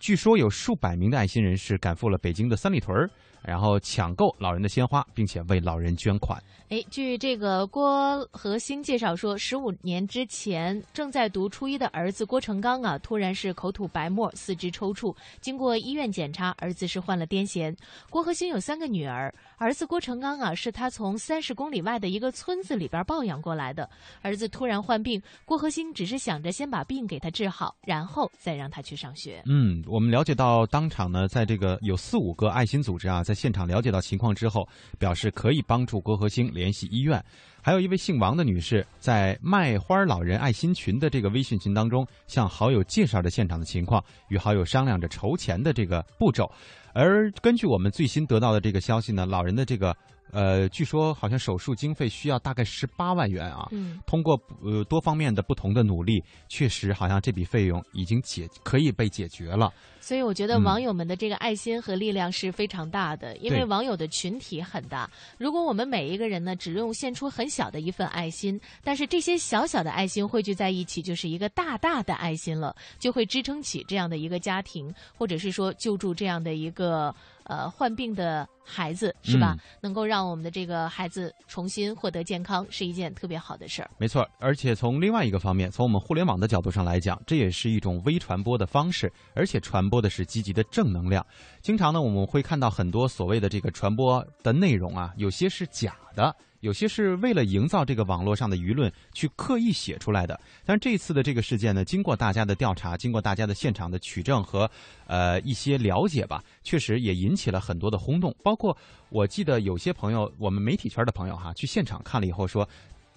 据说有数百名的爱心人士赶赴了北京的三里屯儿，然后抢购老人的鲜花，并且为老人捐款。
哎，据这个郭和兴介绍说，十五年之前正在读初一的儿子郭成刚啊，突然是口吐白沫、四肢抽搐。经过医院检查，儿子是患了癫痫。郭和兴有三个女儿，儿子郭成刚啊是他从三十公里外的一个村子里边抱养过来的。儿子突然患病，郭和兴只是想着先把病给他治好，然后再让他去上学。
嗯，我们了解到当场呢，在这个有四五个爱心组织啊，在现场了解到情况之后，表示可以帮助郭和兴联系医院。还有一位姓王的女士，在卖花老人爱心群的这个微信群当中，向好友介绍着现场的情况，与好友商量着筹钱的这个步骤。而根据我们最新得到的这个消息呢，老人的这个呃，据说好像手术经费需要大概十八万元啊。
嗯
通过呃多方面的不同的努力，确实好像这笔费用已经解可以被解决了。
所以我觉得
嗯
网友们的这个爱心和力量是非常大的，因为网友的群体很大。如果我们每一个人呢，只用献出很小的一份爱心，但是这些小小的爱心汇聚在一起，就是一个大大的爱心了，就会支撑起这样的一个家庭，或者是说救助这样的一个呃患病的孩子，是吧？
嗯
能够让我们的这个孩子重新获得健康，是一件特别好的事儿。
没错，而且从另外一个方面，从我们互联网的角度上来讲，这也是一种微传播的方式，而且传播的是积极的正能量。经常呢，我们会看到很多所谓的这个传播的内容啊，有些是假的。有些是为了营造这个网络上的舆论去刻意写出来的，但是这次的这个事件呢，经过大家的调查，经过大家的现场的取证和呃一些了解吧，确实也引起了很多的轰动。包括我记得有些朋友，我们媒体圈的朋友哈，去现场看了以后说，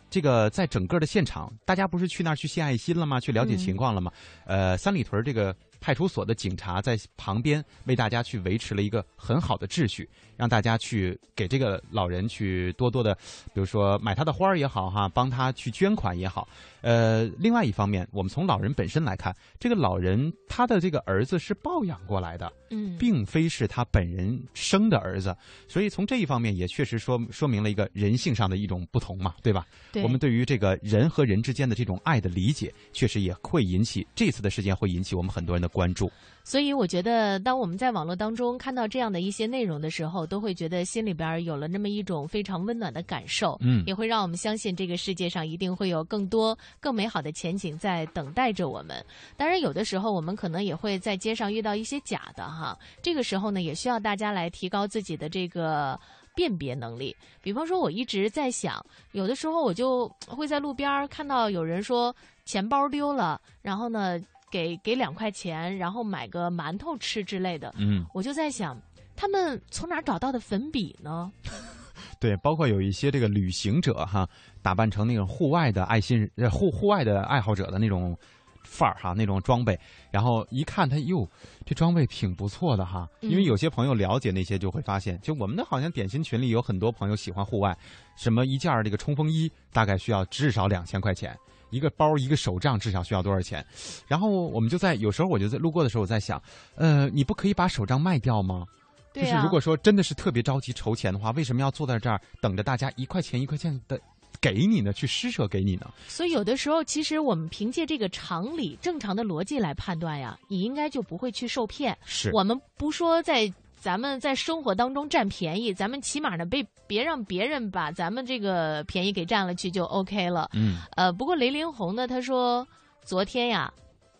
这个在整个的现场，大家不是去那儿去献爱心了吗？去了解情况了吗？呃，三里屯这个派出所的警察在旁边为大家去维持了一个很好的秩序，让大家去给这个老人去多多的，比如说买他的花儿也好哈，帮他去捐款也好。呃，另外一方面，我们从老人本身来看，这个老人他的这个儿子是抱养过来的，
嗯，
并非是他本人生的儿子，所以从这一方面也确实说说明了一个人性上的一种不同嘛，对吧？
对
我们对于这个人和人之间的这种爱的理解，确实也会引起这次的事件会引起我们很多人的关注。
所以我觉得，当我们在网络当中看到这样的一些内容的时候，都会觉得心里边有了那么一种非常温暖的感受，
嗯
也会让我们相信这个世界上一定会有更多更美好的前景在等待着我们。当然，有的时候我们可能也会在街上遇到一些假的哈，这个时候呢，也需要大家来提高自己的这个。辨别能力，比方说，我一直在想，有的时候我就会在路边看到有人说钱包丢了，然后呢，给给两块钱，然后买个馒头吃之类的。
嗯，
我就在想，他们从哪儿找到的粉笔呢？
对，包括有一些这个旅行者哈，打扮成那种户外的爱心呃户户外的爱好者的那种范儿哈，那种装备，然后一看他哟，这装备挺不错的哈。因为有些朋友了解那些，就会发现，就我们的好像点心群里有很多朋友喜欢户外，什么一件这个冲锋衣大概需要至少两千块钱。一个包一个手杖至少需要多少钱？然后我们就在有时候我就在路过的时候我在想，呃，你不可以把手杖卖掉吗？
对啊
就是如果说真的是特别着急筹钱的话，为什么要坐在这儿等着大家一块钱一块钱的给你呢？去施舍给你呢？
所以有的时候，其实我们凭借这个常理、正常的逻辑来判断呀，你应该就不会去受骗。
是
我们不说在咱们在生活当中占便宜，咱们起码呢被别让别人把咱们这个便宜给占了去就 OK 了。
嗯，
呃，不过雷凌红呢，他说昨天呀。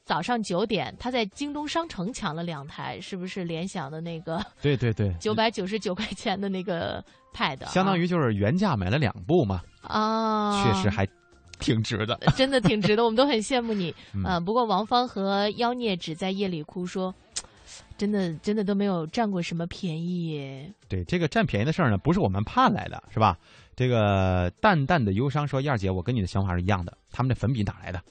早上九点，他在京东商城抢了两台，是不是联想的那个
对对对，
九百九十九块钱的那个 Pad？啊
相当于就是原价买了两部嘛，
啊，
确实还挺值的。
真的挺值的，我们都很羡慕你。
嗯
呃，不过王芳和妖孽只在夜里哭说，真的真的都没有占过什么便宜耶。
对这个占便宜的事儿呢，不是我们盼来的，是吧？这个淡淡的忧伤说：“燕儿姐，我跟你的想法是一样的，他们的粉笔哪来的？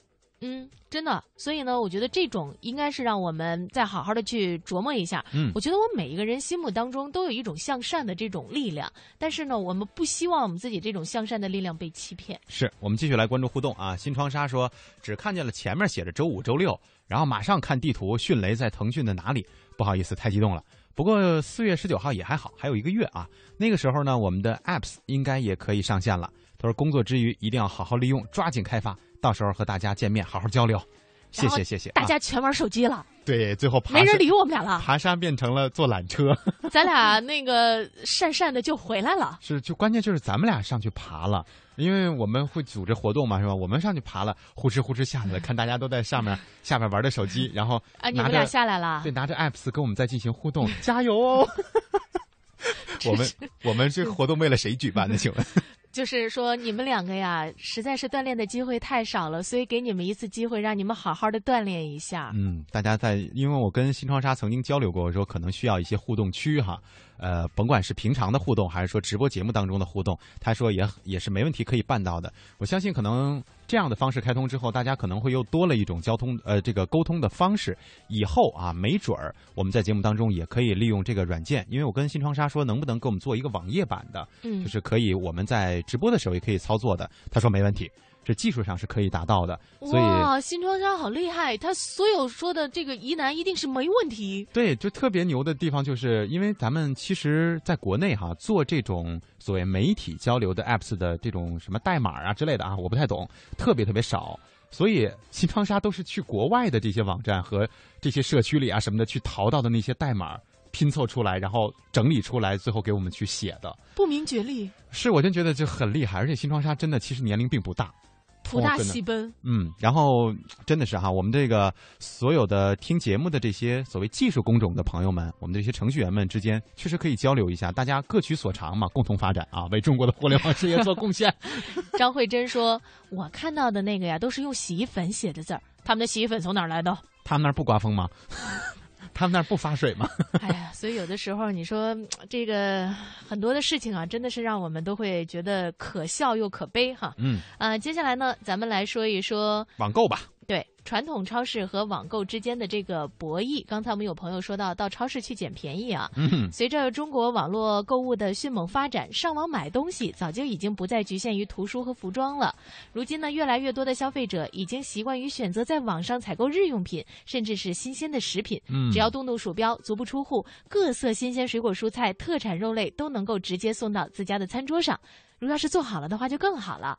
嗯，真的，所以呢，我觉得这种应该是让我们再好好的去琢磨一下。
嗯
我觉得我们每一个人心目当中都有一种向善的这种力量，但是呢，我们不希望我们自己这种向善的力量被欺骗。
是我们继续来关注互动啊！新窗纱说只看见了前面写着周五、周六，然后马上看地图，迅雷在腾讯的哪里？不好意思，太激动了。不过四月十九号也还好，还有一个月啊。那个时候呢，我们的 apps 应该也可以上线了。他说工作之余一定要好好利用，抓紧开发，到时候和大家见面，好好交流。谢谢谢谢。啊
大家全玩手机了，
对，最后爬
没人理我们俩了，
爬山变成了坐缆车。
咱俩那个讪讪的就回来了。
是，就关键就是咱们俩上去爬了，因为我们会组织活动嘛，是吧？我们上去爬了，呼哧呼哧下来了，看大家都在上面下面玩着手机，然后
啊，你们俩下来了
对，拿着 apps 跟我们在进行互动，加油哦！我们我们这个活动为了谁举办的？请问？
就是说你们两个呀，实在是锻炼的机会太少了，所以给你们一次机会，让你们好好的锻炼一下。
嗯，大家在，因为我跟新窗纱曾经交流过，说可能需要一些互动区哈，呃，甭管是平常的互动，还是说直播节目当中的互动，他说也也是没问题可以办到的。我相信可能这样的方式开通之后，大家可能会又多了一种交通呃这个沟通的方式。以后啊，没准儿我们在节目当中也可以利用这个软件，因为我跟新窗纱说能不能给我们做一个网页版的，
嗯
就是可以我们在直播的时候也可以操作的。他说没问题。这技术上是可以达到的，所以
哇，新窗纱好厉害，他所有说的这个疑难一定是没问题。
对，就特别牛的地方，就是因为咱们其实在国内哈做这种所谓媒体交流的 apps 的这种什么代码啊之类的啊，我不太懂，特别特别少。所以新窗纱都是去国外的这些网站和这些社区里啊什么的去淘到的那些代码拼凑出来，然后整理出来，最后给我们去写的。
不明觉厉，
是，我真觉得就很厉害，而且新窗纱真的其实年龄并不大。
普大细奔。
嗯，然后真的是哈，我们这个所有的听节目的这些所谓技术工种的朋友们，我们这些程序员们之间，确实可以交流一下，大家各取所长嘛，共同发展啊，为中国的互联网事业做贡献。
张慧珍说：“我看到的那个呀，都是用洗衣粉写的字儿，他们的洗衣粉从哪儿来的？
他们那儿不刮风吗？他们那儿不发水吗？
哎呀，所以有的时候你说嗯 这个很多的事情啊，真的是让我们都会觉得可笑又可悲哈。
嗯，
呃，接下来呢，咱们来说一说
网购吧。
对。传统超市和网购之间的这个博弈，刚才我们有朋友说到，到超市去捡便宜啊。
嗯，
随着中国网络购物的迅猛发展，上网买东西早就已经不再局限于图书和服装了。如今呢，越来越多的消费者已经习惯于选择在网上采购日用品，甚至是新鲜的食品。
嗯，
只要动动鼠标，足不出户，各色新鲜水果、蔬菜、特产肉类都能够直接送到自家的餐桌上。如要是做好了的话，就更好了。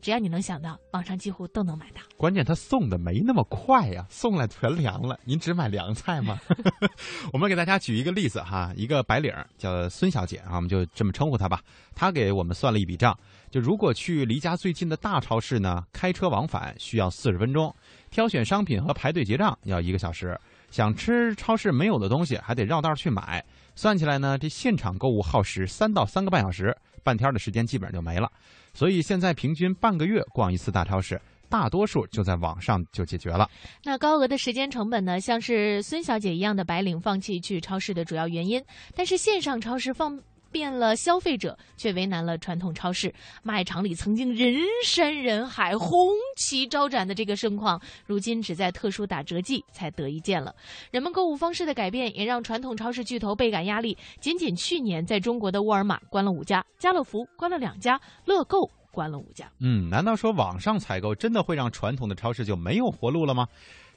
只要你能想到，网上几乎都能买到。
关键他送的没那么快呀，送来全凉了。您只买凉菜吗？我们给大家举一个例子哈，一个白领叫孙小姐啊，我们就这么称呼她吧。她给我们算了一笔账，就如果去离家最近的大超市呢，开车往返需要四十分钟，挑选商品和排队结账要一个小时，想吃超市没有的东西还得绕道去买。算起来呢，这现场购物耗时三到三个半小时，半天的时间基本上就没了。所以现在平均半个月逛一次大超市，大多数就在网上就解决了。
那高额的时间成本呢？像是孙小姐一样的白领放弃去超市的主要原因，但是线上超市放。变了消费者，却为难了传统超市。卖场里曾经人山人海、红旗招展的这个盛况，如今只在特殊打折季才得一见了。人们购物方式的改变，也让传统超市巨头倍感压力。仅仅去年，在中国的沃尔玛关了五家，家乐福关了两家，乐购关了五家。
嗯，难道说网上采购真的会让传统的超市就没有活路了吗？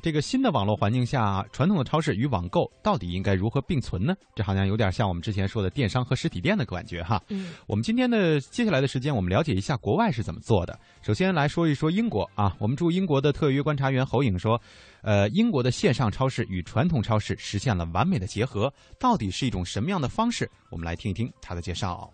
这个新的网络环境下，传统的超市与网购到底应该如何并存呢？这好像有点像我们之前说的电商和实体店的感觉哈。
嗯，
我们今天的接下来的时间，我们了解一下国外是怎么做的。首先来说一说英国啊，我们驻英国的特约观察员侯颖说，呃，英国的线上超市与传统超市实现了完美的结合，到底是一种什么样的方式？我们来听一听他的介绍。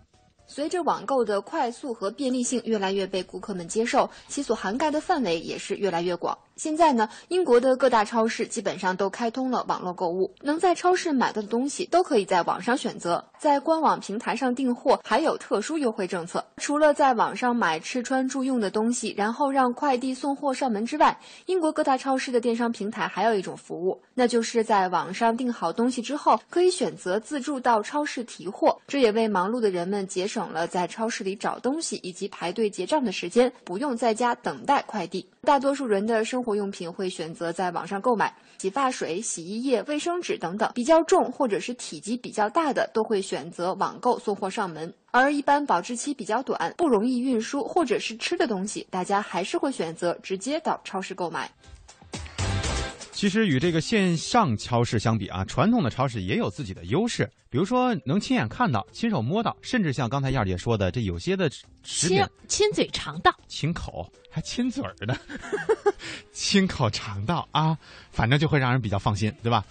随着网购的快速和便利性越来越被顾客们接受，其所涵盖的范围也是越来越广。现在呢，英国的各大超市基本上都开通了网络购物，能在超市买到的东西都可以在网上选择，在官网平台上订货，还有特殊优惠政策。除了在网上买吃穿住用的东西，然后让快递送货上门之外，英国各大超市的电商平台还有一种服务，那就是在网上订好东西之后，可以选择自助到超市提货，这也为忙碌的人们节省。省了在超市里找东西以及排队结账的时间，不用在家等待快递。大多数人的生活用品会选择在网上购买，洗发水、洗衣液、卫生纸等等，比较重或者是体积比较大的，都会选择网购送货上门。而一般保质期比较短、不容易运输或者是吃的东西，大家还是会选择直接到超市购买。
其实与这个线上超市相比啊，传统的超市也有自己的优势，比如说能亲眼看到、亲手摸到，甚至像刚才燕儿姐说的，这有些的食品
亲嘴尝到、
亲口还亲嘴儿的，亲口尝到啊，反正就会让人比较放心，对吧？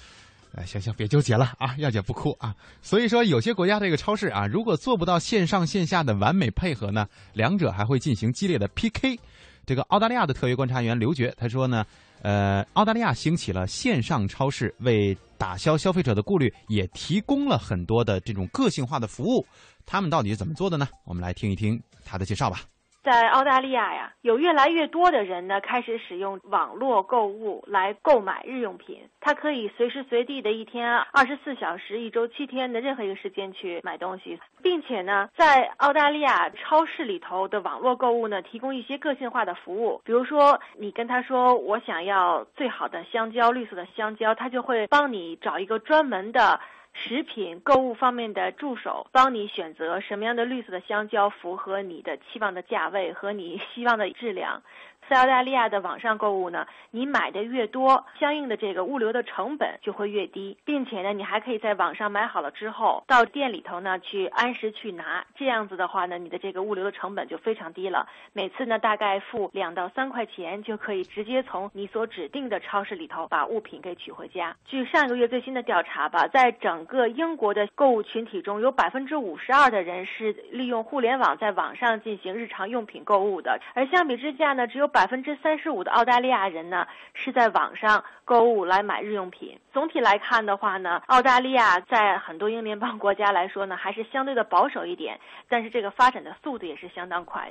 哎，行行，别纠结了啊，燕姐不哭啊。所以说，有些国家这个超市啊，如果做不到线上线下的完美配合呢，两者还会进行激烈的 PK。这个澳大利亚的特约观察员刘觉他说呢。呃，澳大利亚兴起了线上超市，为打消消费者的顾虑，也提供了很多的这种个性化的服务。他们到底是怎么做的呢？我们来听一听他的介绍吧。
在澳大利亚呀，有越来越多的人呢开始使用网络购物来购买日用品。他可以随时随地的一天二十四小时、一周七天的任何一个时间去买东西，并且呢，在澳大利亚超市里头的网络购物呢，提供一些个性化的服务。比如说，你跟他说我想要最好的香蕉，绿色的香蕉，他就会帮你找一个专门的。食品购物方面的助手，帮你选择什么样的绿色的香蕉符合你的期望的价位和你希望的质量。在澳大利亚的网上购物呢，你买的越多，相应的这个物流的成本就会越低，并且呢，你还可以在网上买好了之后，到店里头呢去按时去拿。这样子的话呢，你的这个物流的成本就非常低了。每次呢，大概付两到三块钱就可以直接从你所指定的超市里头把物品给取回家。据上个月最新的调查吧，在整个英国的购物群体中有百分之五十二的人是利用互联网在网上进行日常用品购物的，而相比之下呢，只有百。百分之三十五的澳大利亚人呢是在网上购物来买日用品。总体来看的话呢，澳大利亚在很多英联邦国家来说呢，还是相对的保守一点，但是这个发展的速度也是相当快。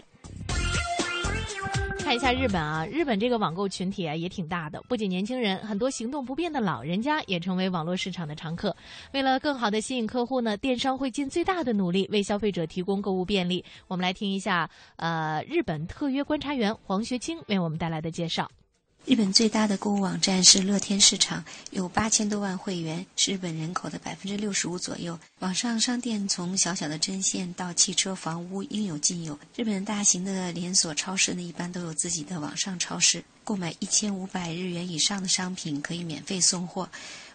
看一下日本啊，日本这个网购群体啊也挺大的，不仅年轻人，很多行动不便的老人家也成为网络市场的常客。为了更好的吸引客户呢，电商会尽最大的努力为消费者提供购物便利。我们来听一下，呃，日本特约观察员黄学清为我们带来的介绍。
日本最大的购物网站是乐天市场，有八千多万会员，是日本人口的百分之六十五左右。网上商店从小小的针线到汽车、房屋，应有尽有。日本大型的连锁超市呢，一般都有自己的网上超市，购买一千五百日元以上的商品可以免费送货。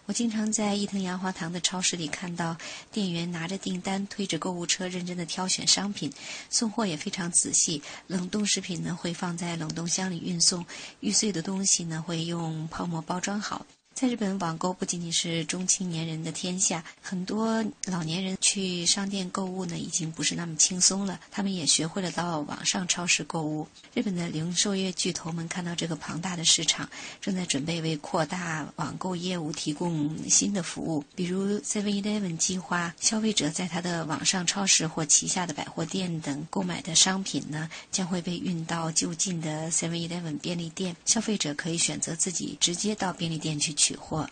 我经常在伊藤洋华堂的超市里看到店员拿着订单，推着购物车，认真的挑选商品，送货也非常仔细。冷冻食品呢会放在冷冻箱里运送，玉碎的东西呢会用泡沫包装好。在日本，网购不仅仅是中青年人的天下，很多老年人去商店购物呢，已经不是那么轻松了。他们也学会了到网上超市购物。日本的零售业巨头们看到这个庞大的市场，正在准备为扩大网购业务提供新的服务。比如 Seven Eleven 计划，消费者在他的网上超市或旗下的百货店等购买的商品呢，将会被运到就近的 Seven Eleven 便利店，消费者可以选择自己直接到便利店去取货。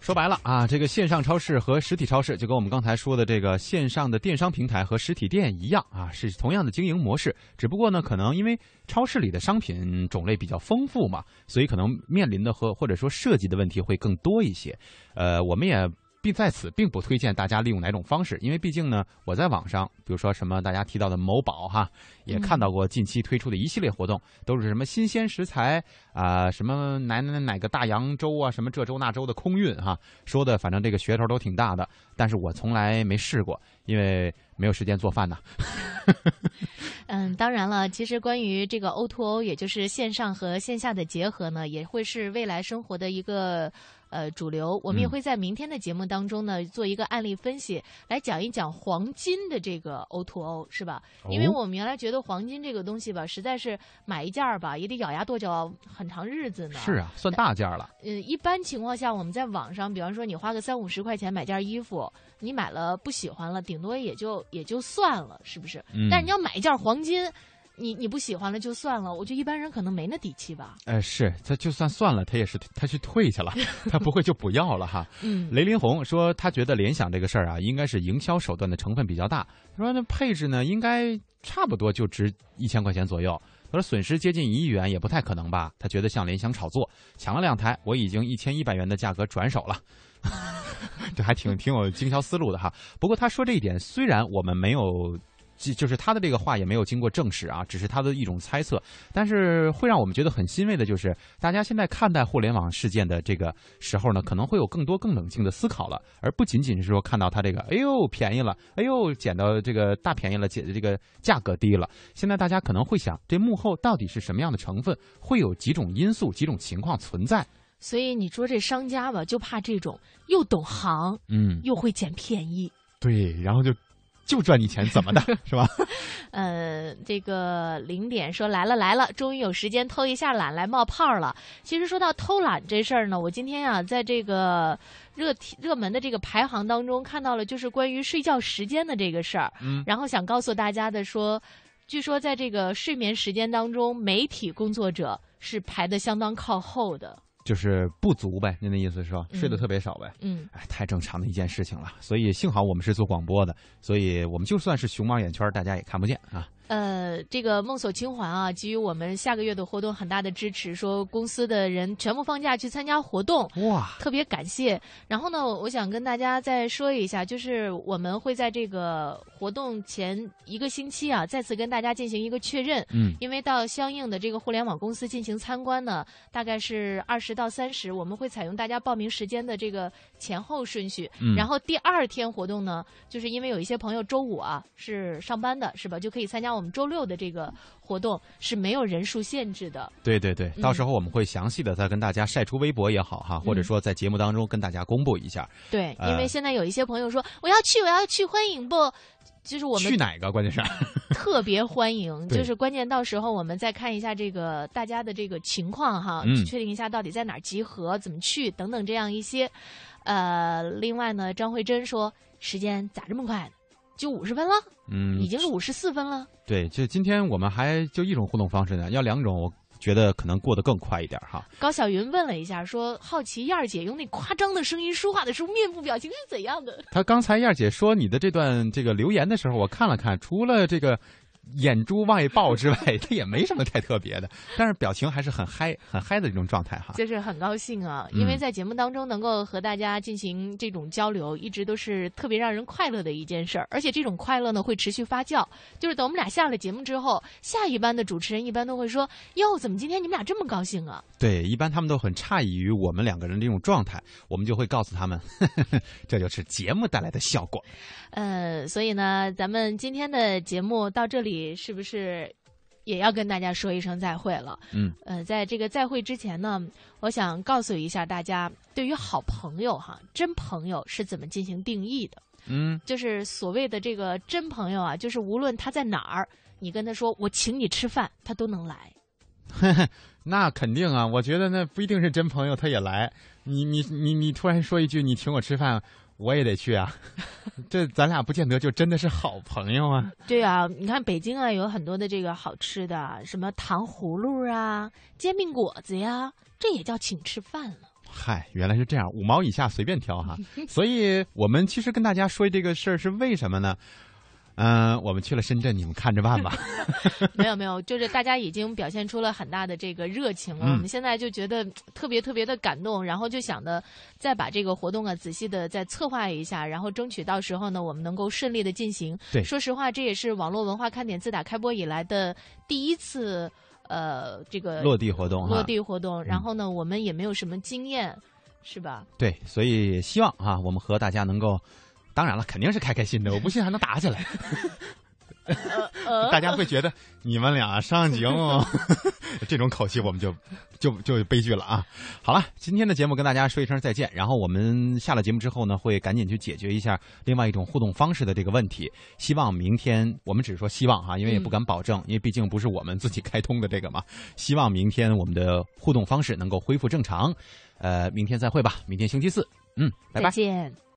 说白了啊，这个线上超市和实体超市就跟我们刚才说的这个线上的电商平台和实体店一样啊，是同样的经营模式。只不过呢，可能因为超市里的商品种类比较丰富嘛，所以可能面临的和或者说涉及的问题会更多一些。呃，我们也。并在此并不推荐大家利用哪种方式，因为毕竟呢，我在网上，比如说什么大家提到的某宝哈，也看到过近期推出的一系列活动，都是什么新鲜食材啊，什么哪哪哪个大洋洲啊，什么这州那州的空运哈，说的反正这个噱头都挺大的，但是我从来没试过，因为没有时间做饭呢。
嗯，当然了，其实关于这个 O to O，也就是线上和线下的结合呢，也会是未来生活的一个。呃，主流，我们也会在明天的节目当中呢，做一个案例分析，来讲一讲黄金的这个 O to O，是吧？因为我们原来觉得黄金这个东西吧，实在是买一件儿吧，也得咬牙跺脚很长日子呢。
是啊，算大件了。
呃，一般情况下，我们在网上，比方说你花个三五十块钱买件衣服，你买了不喜欢了，顶多也就也就算了，是不是？但是你要买一件黄金。你你不喜欢了就算了，我觉得一般人可能没那底气吧。
哎，是他就算算了，他也是他去退去了，他不会就不要了哈。
嗯，
雷林红说他觉得联想这个事儿啊，应该是营销手段的成分比较大。他说那配置呢，应该差不多就值一千块钱左右。他说损失接近一亿元也不太可能吧？他觉得像联想炒作，抢了两台，我已经一千一百元的价格转手了。这还挺挺有经销思路的哈。不过他说这一点，虽然我们没有。就就是他的这个话也没有经过证实啊，只是他的一种猜测。但是会让我们觉得很欣慰的就是，大家现在看待互联网事件的这个时候呢，可能会有更多更冷静的思考了，而不仅仅是说看到他这个，哎呦便宜了，哎呦捡到这个大便宜了，捡的这个价格低了。现在大家可能会想，这幕后到底是什么样的成分？会有几种因素、几种情况存在？
所以你说这商家吧，就怕这种又懂行，
嗯，
又会捡便宜，
对，然后就。就赚你钱，怎么的，是吧？
呃，这个零点说来了来了，终于有时间偷一下懒来冒泡了。其实说到偷懒这事儿呢，我今天啊，在这个热热门的这个排行当中看到了，就是关于睡觉时间的这个事儿。
嗯，
然后想告诉大家的说，据说在这个睡眠时间当中，媒体工作者是排的相当靠后的。
就是不足呗，您的意思是说睡得特别少呗？
嗯，
哎，太正常的一件事情了。所以幸好我们是做广播的，所以我们就算是熊猫眼圈，大家也看不见啊。
呃，这个梦锁清环啊，给予我们下个月的活动很大的支持，说公司的人全部放假去参加活动，
哇，
特别感谢。然后呢，我想跟大家再说一下，就是我们会在这个活动前一个星期啊，再次跟大家进行一个确认，
嗯，
因为到相应的这个互联网公司进行参观呢，大概是二十到三十，我们会采用大家报名时间的这个前后顺序，
嗯，
然后第二天活动呢，就是因为有一些朋友周五啊是上班的，是吧？就可以参加。我们周六的这个活动是没有人数限制的。
对对对，到时候我们会详细的再跟大家晒出微博也好哈，或者说在节目当中跟大家公布一下。
对，因为现在有一些朋友说我要去，我要去，欢迎不？就是我们
去哪个？关键是
特别欢迎，就是关键到时候我们再看一下这个大家的这个情况哈，确定一下到底在哪儿集合，怎么去等等这样一些。呃，另外呢，张慧珍说时间咋这么快？就五十分了，
嗯，
已经是五十四分了。
对，就今天我们还就一种互动方式呢，要两种，我觉得可能过得更快一点哈。
高小云问了一下，说好奇燕儿姐用那夸张的声音说话的时候，面部表情是怎样的？
她刚才燕儿姐说你的这段这个留言的时候，我看了看，除了这个眼珠外爆之外，他也没什么太特别的，但是表情还是很嗨、很嗨的这种状态哈。
就是很高兴啊，因为在节目当中能够和大家进行这种交流，一直都是特别让人快乐的一件事儿，而且这种快乐呢会持续发酵。就是等我们俩下了节目之后，下一班的主持人一般都会说：“哟，怎么今天你们俩这么高兴啊？”
对，一般他们都很诧异于我们两个人这种状态，我们就会告诉他们，呵 呵这就是节目带来的效果。
呃，所以呢，咱们今天的节目到这里是不是也要跟大家说一声再会了？
嗯，
呃，在这个再会之前呢，我想告诉一下大家，对于好朋友哈，真朋友是怎么进行定义的？
嗯，
就是所谓的这个真朋友啊，就是无论他在哪儿，你跟他说我请你吃饭，他都能来。
那肯定啊，我觉得那不一定是真朋友，他也来。你你你你突然说一句你请我吃饭，我也得去啊。这咱俩不见得就真的是好朋友啊。
对啊，你看北京啊，有很多的这个好吃的，什么糖葫芦啊、煎饼果子呀，这也叫请吃饭了。
嗨，原来是这样，五毛以下随便挑哈。所以我们其实跟大家说这个事儿是为什么呢？嗯、我们去了深圳，你们看着办吧。
没有没有，就是大家已经表现出了很大的这个热情了。
嗯
我们现在就觉得特别特别的感动，然后就想的再把这个活动啊仔细的再策划一下，然后争取到时候呢我们能够顺利的进行。
对
说实话，这也是网络文化看点自打开播以来的第一次呃这个
落地活动
落地活动。然后呢，我们也没有什么经验，是吧？
对，所以希望啊，我们和大家能够，当然了，肯定是开开心的，我不信还能打起来。
呃
大家会觉得你们俩上节目 这种口气，我们就就就悲剧了啊！好了，今天的节目跟大家说一声再见，然后我们下了节目之后呢，会赶紧去解决一下另外一种互动方式的这个问题。希望明天我们只是说希望哈，因为也不敢保证，因为毕竟不是我们自己开通的这个嘛。希望明天我们的互动方式能够恢复正常。呃，明天再会吧，明天星期四，嗯，拜拜
再。见。